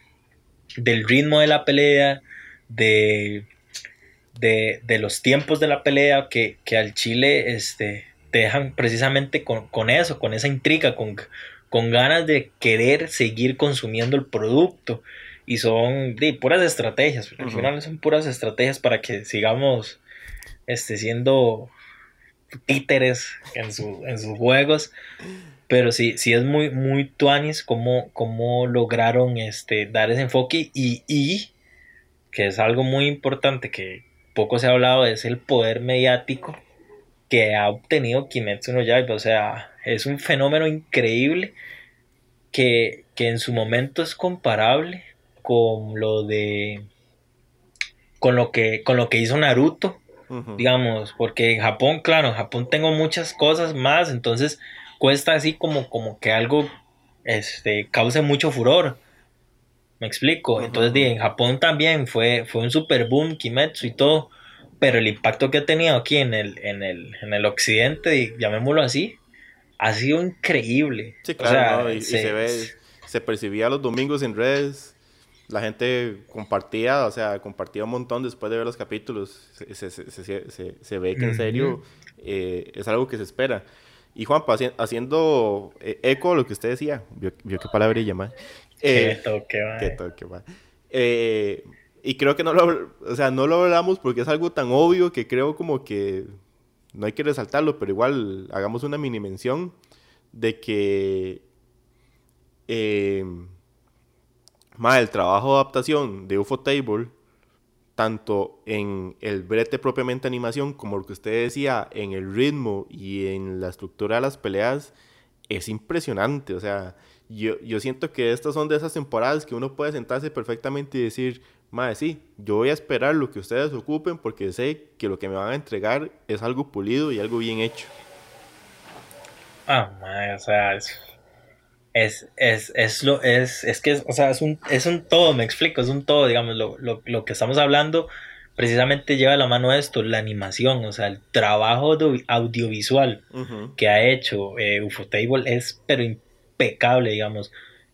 del ritmo de la pelea, de, de, los tiempos de la pelea, que, al Chile este, te dejan precisamente con, con eso, con esa intriga, con, con ganas de querer seguir consumiendo el producto. Y son de, puras estrategias. Al final son puras estrategias para que sigamos este, siendo títeres en, su, en sus juegos. Pero sí, sí es muy, muy tuanis cómo, cómo lograron este, dar ese enfoque y, y, que es algo muy importante que poco se ha hablado, es el poder mediático que ha obtenido Kimetsu no Yaiba. O sea, es un fenómeno increíble que, en su momento es comparable con lo de con lo que con lo que hizo Naruto digamos porque en Japón claro en Japón tengo muchas cosas más entonces cuesta así como como que algo este cause mucho furor. Me explico entonces en Japón también fue fue un super boom Kimetsu y todo pero el impacto que ha tenido aquí en el en el en el occidente llamémoslo así ha sido increíble. Sí, claro, y, se, ve, se percibía los domingos en redes, la gente compartía, o sea, compartía un montón después de ver los capítulos, se, se, se ve que en serio eh, es algo que se espera. Y Juan, haciendo eh, eco a lo que usted decía, vio, qué palabrilla más. Eh, qué toque, Qué toque, Eh, y creo que no lo, o sea, no lo hablamos porque es algo tan obvio que creo como que no hay que resaltarlo, pero igual hagamos una mini mención de que eh, el trabajo de adaptación de UFO Table, tanto en el brete propiamente animación, como lo que usted decía, en el ritmo y en la estructura de las peleas, es impresionante. O sea, yo, yo siento que estas son de esas temporadas que uno puede sentarse perfectamente y decir, Madre, sí, yo voy a esperar lo que ustedes ocupen porque sé que lo que me van a entregar es algo pulido y algo bien hecho. Ah, madre, o sea, es, Es, es, es, lo, es, es que, o sea, es un, es un todo, me explico, es un todo, digamos, lo, lo, lo que estamos hablando precisamente lleva a la mano esto, la animación, o sea, el trabajo audiovisual que ha hecho eh, Ufotable es pero impecable, digamos.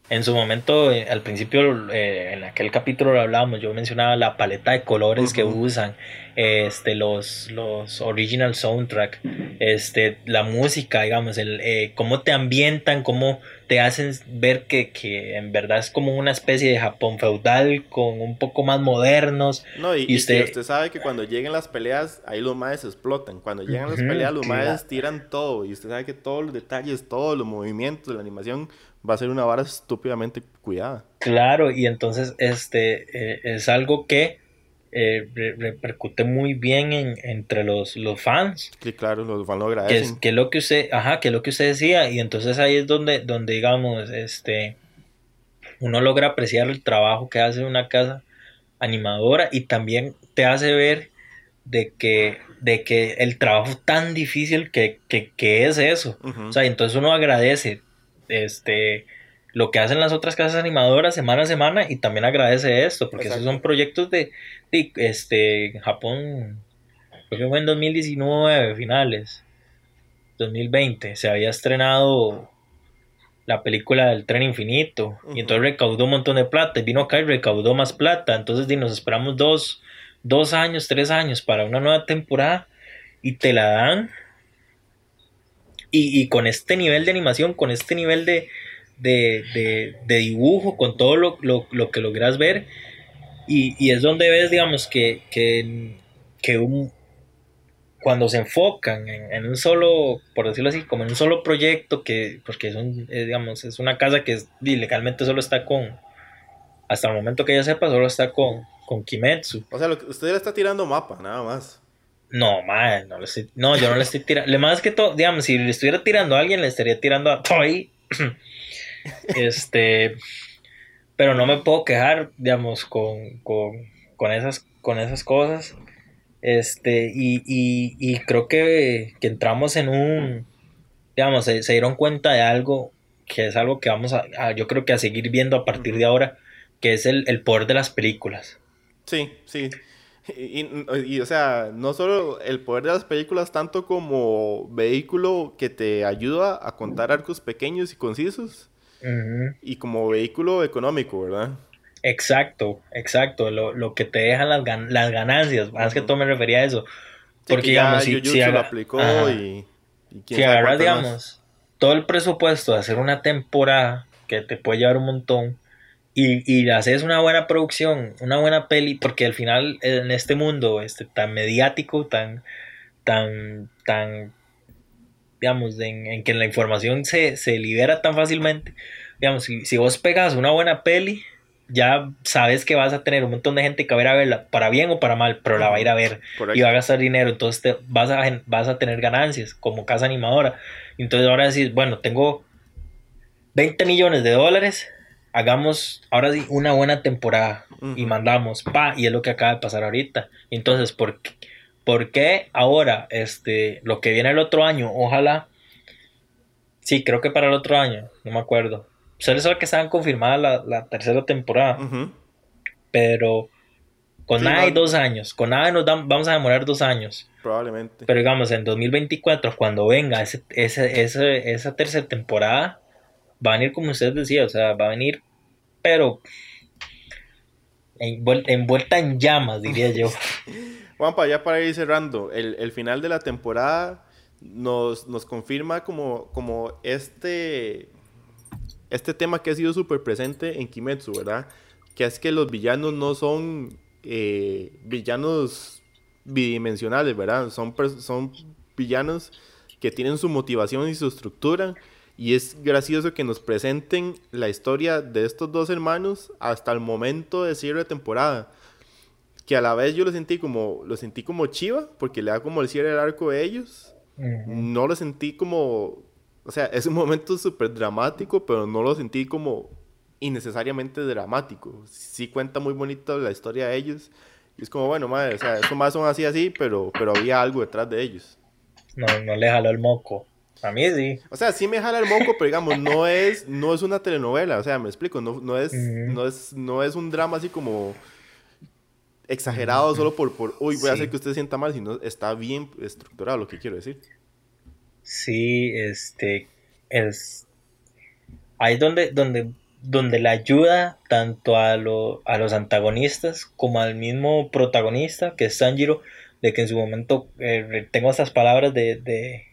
En su momento, eh, al principio, eh, en aquel capítulo lo hablábamos, yo mencionaba la paleta de colores que usan, este, los, los original soundtrack, este, la música, digamos, el, eh, cómo te ambientan, cómo te hacen ver que, que, en verdad es como una especie de Japón feudal con un poco más modernos. No, y, usted... usted sabe que cuando lleguen las peleas, ahí los maes explotan. Cuando llegan las peleas, los maes tiran todo. Y usted sabe que todos los detalles, todos los movimientos, la animación va a ser una vara estúpidamente cuidada. Claro, y entonces este eh, es algo que eh, repercute muy bien en, entre los, los fans. Sí, claro, los fans lo agradecen. Que es, lo que usted, ajá, que lo que usted decía, y entonces ahí es donde, donde digamos, este, uno logra apreciar el trabajo que hace una casa animadora y también te hace ver de que, de que el trabajo tan difícil que, es eso. O sea, entonces uno agradece este, lo que hacen las otras casas animadoras semana a semana y también agradece esto, porque esos son proyectos de, este, Japón, creo que fue en 2019, finales, 2020, se había estrenado la película del tren infinito y entonces recaudó un montón de plata y vino acá y recaudó más plata, entonces nos esperamos dos, dos años, tres años para una nueva temporada y te la dan y, con este nivel de animación, con este nivel de, de, dibujo, con todo lo, que logras ver. Y, es donde ves, digamos, que, que, un, cuando se enfocan en, un solo, por decirlo así, como en un solo proyecto, que, porque es, un, digamos, es una casa que legalmente solo está con, hasta el momento que ella sepa, solo está con, con Kimetsu. O sea, lo que usted le está tirando mapa, nada más. No, man, no, le estoy, no, yo no le estoy tirando. Le más que todo, digamos, si le estuviera tirando a alguien, le estaría tirando a Toy. *clears throat* este. Pero no me puedo quejar, digamos, con, con, con, esas, con esas cosas. Este, y, y, y creo que, que, entramos en un. Digamos, se, dieron cuenta de algo que es algo que vamos a, yo creo que a seguir viendo a partir de ahora, que es el, el poder de las películas. Sí, sí. Y, o sea, no solo el poder de las películas, tanto como vehículo que te ayuda a contar arcos pequeños y concisos, y como vehículo económico, ¿verdad? Exacto, exacto, lo, lo que te dejan las, las ganancias, más que todo me refería a eso. Porque, digamos, si, si, lo aplicó y, si agarras, digamos, todo el presupuesto de hacer una temporada que te puede llevar un montón, y, y haces una buena producción, una buena peli, porque al final en este mundo este, tan mediático, tan, tan, tan, digamos, en, que la información se, libera tan fácilmente, digamos, si, si, vos pegas una buena peli, ya sabes que vas a tener un montón de gente que va a ir a verla, para bien o para mal, pero la va a ir a ver y va a gastar dinero, entonces te, vas, a, vas a tener ganancias como casa animadora. Entonces ahora decís, bueno, tengo 20 millones de dólares hagamos ahora sí una buena temporada y mandamos, pa, y es lo que acaba de pasar ahorita. Entonces, ¿por qué, ¿por qué ahora, este, lo que viene el otro año, ojalá, sí, creo que para el otro año, no me acuerdo. Solo es que estaban confirmadas la, la tercera temporada, pero con nada y dos años, con nada nos vamos a demorar dos años. Probablemente. Pero digamos, en 2024, cuando venga ese, ese, esa tercera temporada, va a venir como usted decía, o sea, va a venir, pero envuelta en llamas, diría yo. *laughs* Juanpa, ya para ir cerrando, el, final de la temporada nos, nos confirma como, como este, este tema que ha sido súper presente en Kimetsu, ¿verdad? Que es que los villanos no son eh, villanos bidimensionales, ¿verdad? Son, son villanos que tienen su motivación y su estructura y es gracioso que nos presenten la historia de estos dos hermanos hasta el momento de cierre de temporada. Que a la vez yo lo sentí como, lo sentí como chiva, porque le da como el cierre del arco de ellos. No lo sentí como, o sea, es un momento súper dramático, pero no lo sentí como innecesariamente dramático. Sí cuenta muy bonito la historia de ellos. Y es como, bueno, madre, o sea, esos más son así, así, pero, pero había algo detrás de ellos. No, no le jaló el moco. A mí sí. O sea, sí me jala el moco, pero digamos, no es, no es una telenovela. O sea, me explico, no, no, es, no, es, no es un drama así como exagerado solo por, por uy, voy a hacer que usted sienta mal, sino está bien estructurado lo que quiero decir. Sí, este, es, ahí donde, donde, donde la ayuda tanto a, lo, a los antagonistas como al mismo protagonista, que es Sanjiro, de que en su momento eh, tengo estas palabras de, de,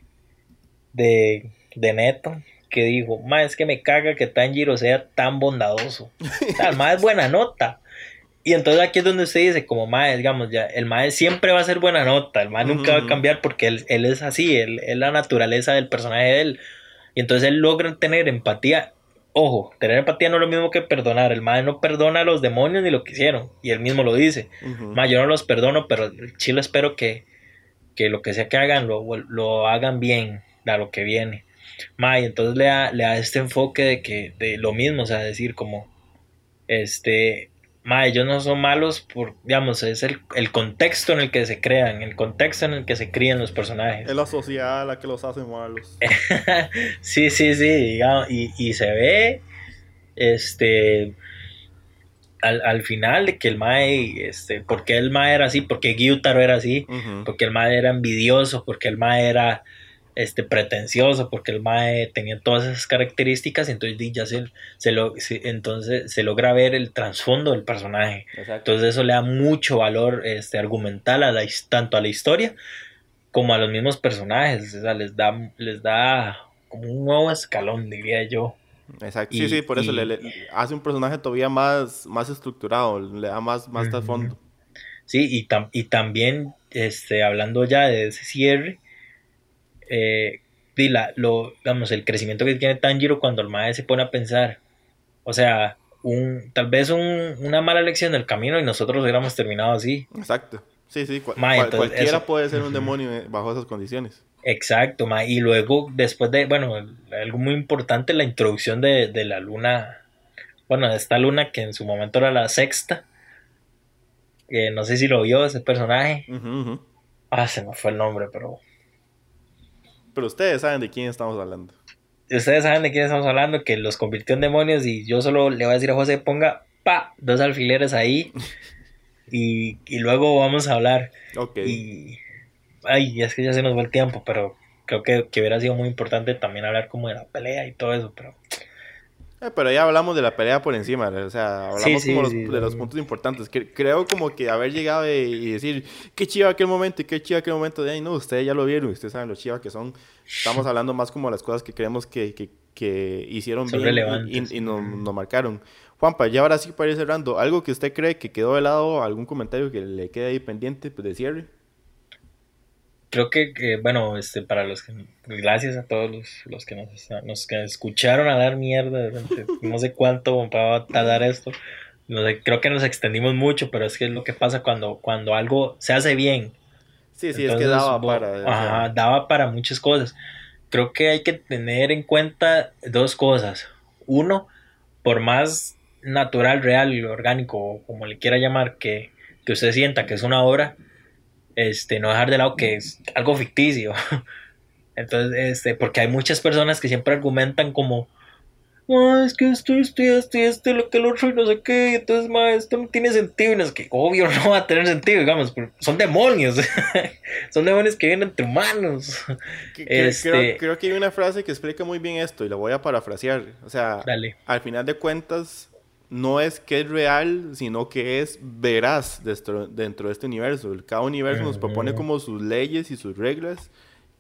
de, de Neto, que dijo, ma, es que me caga que Tanjiro sea tan bondadoso. el ma es buena nota. Y entonces aquí es donde usted dice, como mae, digamos, ya, el mae siempre va a ser buena nota, el mae nunca va a cambiar porque él, él es así, él es la naturaleza del personaje de él. Y entonces él logra tener empatía. Ojo, tener empatía no es lo mismo que perdonar. El mae no perdona a los demonios ni lo que hicieron. Y él mismo lo dice. yo no los perdono, pero chilo espero que, que lo que sea que hagan lo, lo hagan bien a lo que viene. Mae, entonces le da, le da este enfoque de que, de lo mismo, o sea, decir como, este, ma, ellos no son malos por, digamos, es el, contexto en el que se crean, el contexto en el que se crían los personajes. Es la sociedad la que los hace malos. *laughs* sí, sí, sí, digamos, y, se ve, este, al, final de que el Mae, este, porque el Mae era así, porque Gyutaro era así, porque el Mae era envidioso, porque el Mae era este, pretencioso, porque el Mae tenía todas esas características, entonces ya se, se, lo, entonces se logra ver el trasfondo del personaje. Entonces eso le da mucho valor este, argumental a la, tanto a la historia como a los mismos personajes. O sea, les da, les da como un nuevo escalón, diría yo. Exacto. sí, sí, por eso le, hace un personaje todavía más, más estructurado, le da más, más trasfondo. Sí, y, y también, este, hablando ya de ese cierre, eh, lo, digamos, el crecimiento que tiene Tanjiro cuando el maestro se pone a pensar. O sea, un, tal vez una mala lección del camino y nosotros hubiéramos terminado así. Exacto. Sí, sí, cualquiera puede ser un demonio bajo esas condiciones. Exacto, ma. y luego después de, bueno, algo muy importante, la introducción de, la luna, bueno, de esta luna que en su momento era la sexta, que no sé si lo vio ese personaje. Ah, se me fue el nombre, pero pero ustedes saben de quién estamos hablando. Ustedes saben de quién estamos hablando, que los convirtió en demonios y yo solo le voy a decir a José, ponga, pa, dos alfileres ahí *laughs* y, luego vamos a hablar. Ok. Y, ay, es que ya se nos va el tiempo, pero creo que, que hubiera sido muy importante también hablar como de la pelea y todo eso, pero eh, pero ya hablamos de la pelea por encima, o sea, hablamos como de los puntos importantes. creo como que haber llegado y, decir, qué chiva aquel momento y qué chiva aquel momento, de ahí no, ustedes ya lo vieron, ustedes saben lo chiva que son. Estamos hablando más como de las cosas que creemos que, que, que hicieron bien y, y, nos, nos, marcaron. Juanpa, ya ahora sí para ir cerrando, ¿algo que usted cree que quedó de lado, algún comentario que le quede ahí pendiente pues, de cierre? Creo que, bueno, este, para los que, gracias a todos los, que nos, que escucharon a dar mierda, *laughs* no sé cuánto va a tardar esto, no sé, creo que nos extendimos mucho, pero es que es lo que pasa cuando, cuando algo se hace bien. Sí, sí, es que daba para. daba para muchas cosas. Creo que hay que tener en cuenta dos cosas. Uno, por más natural, real, orgánico, como le quiera llamar, que, que usted sienta que es una obra, este, no dejar de lado que es algo ficticio. *laughs* Entonces, este, porque hay muchas personas que siempre argumentan como, es que esto, esto, esto, esto, lo que el otro y no sé qué, entonces, ma, esto no tiene sentido, y no es que, obvio, *laughs* no va a tener sentido, digamos, son demonios, *laughs* son demonios que vienen entre humanos. Este creo, que hay una frase que explica muy bien esto, y la voy a parafrasear, o sea, al final de cuentas, no es que es real, sino que es veraz dentro, de este universo. Cada universo nos propone como sus leyes y sus reglas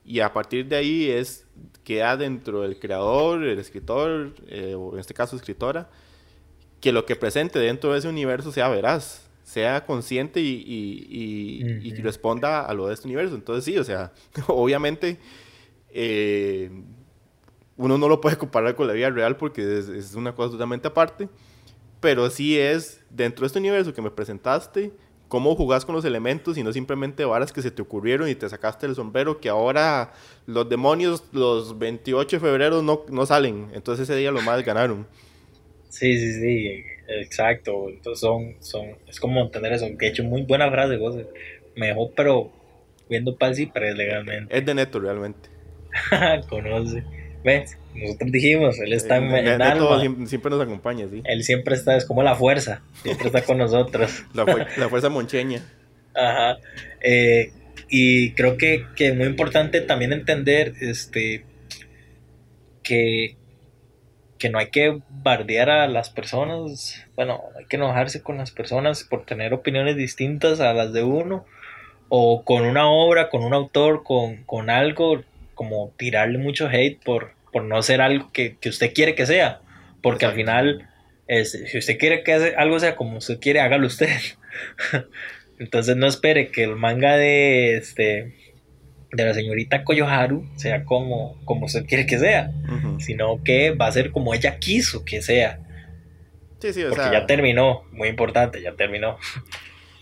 y a partir de ahí es queda dentro del creador, el escritor, eh, o en este caso escritora, que lo que presente dentro de ese universo sea veraz, sea consciente y, responda a lo de este universo. Entonces sí, o sea, *laughs* obviamente eh, uno no lo puede comparar con la vida real porque es una cosa totalmente aparte pero sí es dentro de este universo que me presentaste, cómo jugás con los elementos y no simplemente varas que se te ocurrieron y te sacaste el sombrero, que ahora los demonios los 28 de febrero no, no salen, entonces ese día los más ganaron. Sí, sí, sí, exacto, entonces son, son, es como tener eso, que he hecho muy buena frase, me mejor, pero viendo sí, pero legalmente. Es de neto realmente. *laughs* Conoce. ¿Ves? Nosotros dijimos, él está en, en Neto alma. siempre, siempre nos acompaña, sí. Él siempre está, es como la fuerza, siempre está con nosotros. *laughs* La fuerza moncheña. Ajá. Eh, y creo que, que es muy importante también entender este, que, que no hay que bardear a las personas, bueno, hay que enojarse con las personas por tener opiniones distintas a las de uno, o con una obra, con un autor, con, con algo, como tirarle mucho hate por, por no ser algo que, que usted quiere que sea, porque al final, es, si usted quiere que algo sea como usted quiere, hágalo usted. *laughs* Entonces no espere que el manga de este de la señorita Koyoharu sea como, como usted quiere que sea, Ujú. sino que va a ser como ella quiso que sea, Sí, sí, o porque sea. ya terminó, muy importante, ya terminó. *laughs*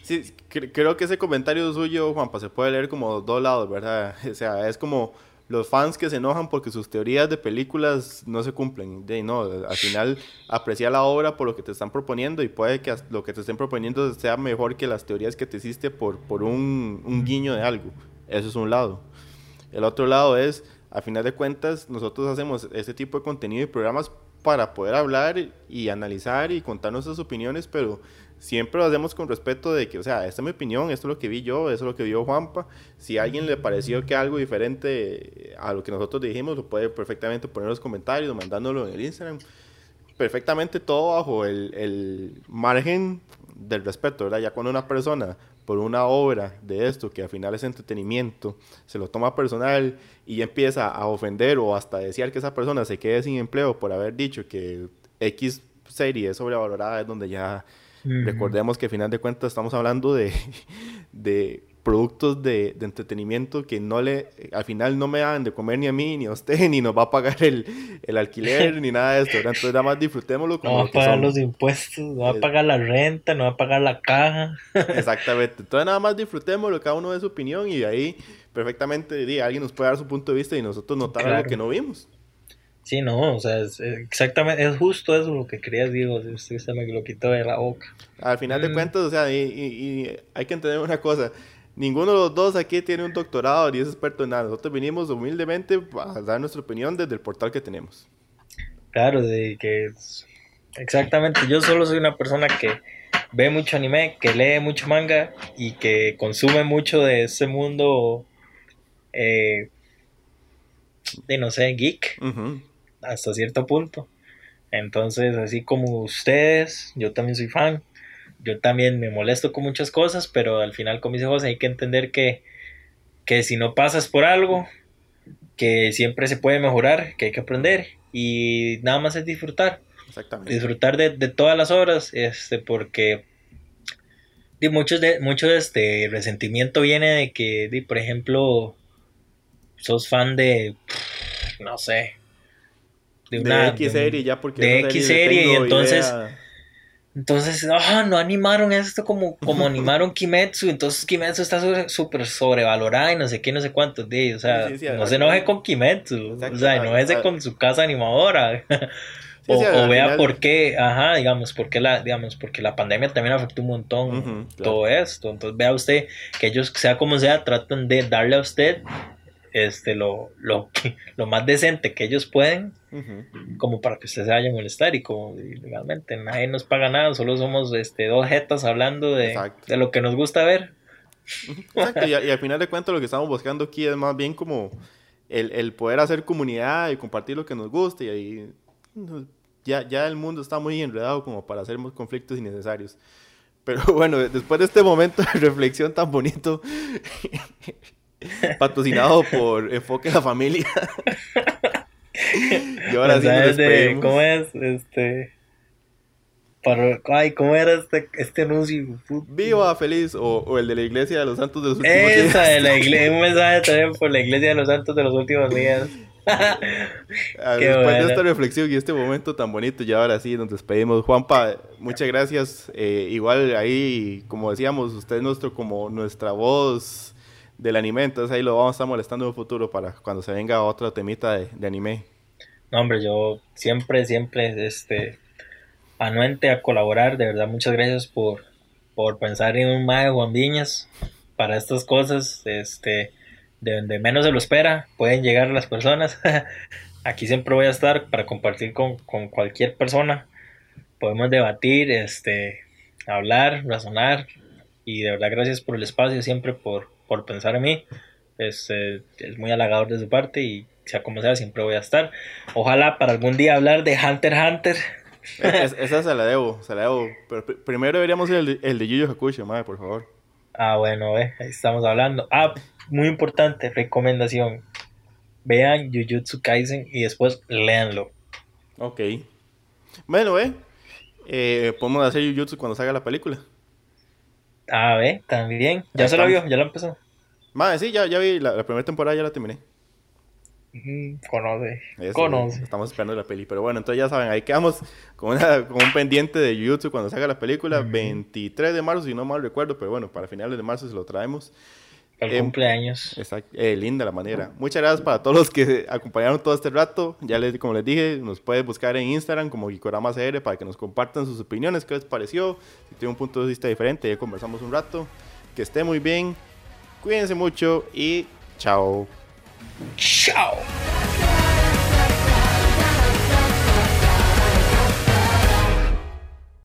Sí, cre- creo que ese comentario suyo, Juanpa, se puede leer como dos lados, ¿verdad? *laughs* O sea, es como los fans que se enojan porque sus teorías de películas no se cumplen. De, no, al final aprecia la obra por lo que te están proponiendo y puede que lo que te estén proponiendo sea mejor que las teorías que te hiciste por, por un, un guiño de algo. Eso es un lado. El otro lado es, a final de cuentas, nosotros hacemos este tipo de contenido y programas para poder hablar y analizar y contar nuestras opiniones, pero siempre lo hacemos con respeto de que, o sea, esta es mi opinión, esto es lo que vi yo, esto es lo que vio Juanpa. Si a alguien le pareció que algo diferente a lo que nosotros dijimos, lo puede perfectamente poner en los comentarios, mandándolo en el Instagram. Perfectamente todo bajo el, el margen del respeto, ¿verdad? Ya cuando una persona por una obra de esto, que al final es entretenimiento, se lo toma personal y empieza a ofender o hasta desear que esa persona se quede sin empleo por haber dicho que X serie es sobrevalorada, es donde ya recordemos que al final de cuentas estamos hablando de, *laughs* de productos de, de entretenimiento que no le, al final no me dan de comer ni a mí, ni a usted, *laughs* ni nos va a pagar el, el alquiler, *laughs* ni nada de esto, ¿verdad? Entonces nada más disfrutémoslo como No va a pagar los impuestos, no va a pagar la renta, no va a pagar la caja. Exactamente. Entonces nada más disfrutémoslo, cada uno de su opinión y ahí perfectamente di, alguien nos puede dar su punto de vista y nosotros notar Claro. algo que no vimos. Sí, no, o sea, es, es exactamente, es justo eso lo que querías, digo, usted se me lo quitó de la boca. Al final de Mm. cuentas, o sea, y, y- y hay que entender una cosa. Ninguno de los dos aquí tiene un doctorado ni es experto en nada. Nosotros vinimos humildemente a dar nuestra opinión desde el portal que tenemos. Claro, de que exactamente, yo solo soy una persona que ve mucho anime, que lee mucho manga y que consume mucho de ese mundo eh, de no sé, geek Ujú. Hasta cierto punto. Entonces, así como ustedes, yo también soy fan. Yo también me molesto con muchas cosas, pero al final, como dice José, hay que entender que, que si no pasas por algo, que siempre se puede mejorar, que hay que aprender y nada más es disfrutar Exactamente. disfrutar de, de todas las obras, este, porque di, muchos de, mucho de este resentimiento viene de que, por ejemplo, sos fan de, no sé, de una... X de serie, ya porque de X serie, y entonces- idea. Entonces, ah, no animaron esto como, como *laughs* animaron Kimetsu, entonces Kimetsu está súper sobrevalorada y no sé qué, no sé cuántos de o sea, Sí, sí, no se enoje con Kimetsu, Exacto, o sea, enojese con su casa animadora. *laughs* O, vea final- por qué, ajá, digamos, porque la, digamos, porque la pandemia también afectó un montón todo esto. Entonces vea usted que ellos, sea como sea, tratan de darle a usted este lo, lo, lo más decente que ellos pueden, Ujú. como para que usted se vaya a molestar. Y como y legalmente nadie nos paga nada, solo somos este dos jetas hablando de, de lo que nos gusta ver. Exacto, y, a- y al final de cuentas lo que estamos buscando aquí es más bien como el, el poder hacer comunidad y compartir lo que nos gusta y ahí ya, ya el mundo está muy enredado como para hacer conflictos innecesarios. Pero *laughs* bueno, después de este momento de *laughs* reflexión tan bonito, *laughs* patrocinado por Enfoque a la Familia. *laughs* y ahora sí nos ¿Sabes de- despedimos. ¿Cómo es? Este. Para, ay, ¿cómo era este, este anuncio? Viva feliz o, o el de la Iglesia de los Santos de los Últimos Esa Días. de la *laughs* iglesia, un mensaje también por la iglesia de los santos de los últimos días. Después bueno. de esta reflexión y este momento tan bonito, y ahora sí nos despedimos. Juanpa, muchas gracias. Eh, igual ahí, como decíamos, usted es nuestro, como nuestra voz del anime, entonces ahí lo vamos a estar molestando en el futuro para cuando se venga otro temita de, de anime. No, hombre, yo siempre, siempre, este, anuente a colaborar. De verdad, muchas gracias por, por pensar en un mae Juan Viñas para estas cosas. Este, de donde menos se lo espera, pueden llegar las personas. *laughs* Aquí siempre voy a estar para compartir con, con cualquier persona. Podemos debatir, este, hablar, razonar. Y de verdad, gracias por el espacio, siempre por, por pensar en mí. Este, es muy halagador de su parte y sea como sea, siempre voy a estar. Ojalá para algún día hablar de Hunter Hunter. *laughs* esa se la debo, se la debo. Pero primero deberíamos ir el de, el de Yu Yu Hakusho, madre, por favor. Ah, bueno, eh, ahí estamos hablando. Ah, muy importante, recomendación. Vean Jujutsu Kaisen y después léanlo. Ok. Bueno, eh, eh podemos hacer Jujutsu cuando salga la película. Ah, ve, también. Ya se lo vio, ya lo empezó. Madre, sí, ya, ya vi, la, primera temporada ya la terminé. conoce, conoce. Estamos esperando la peli. Pero bueno, entonces ya saben, ahí quedamos con, una, con un pendiente de Jujutsu cuando salga la película. 23 de marzo, si no mal recuerdo. Pero bueno, para finales de marzo se lo traemos. El em, cumpleaños. Exacto. Eh, linda la manera. Muchas gracias para todos los que acompañaron todo este rato. Ya les, como les dije, nos pueden buscar en Instagram como Gikorama CR para que nos compartan sus opiniones, qué les pareció. Si tienen un punto de vista diferente, ya conversamos un rato. Que esté muy bien. Cuídense mucho y chao. Chao.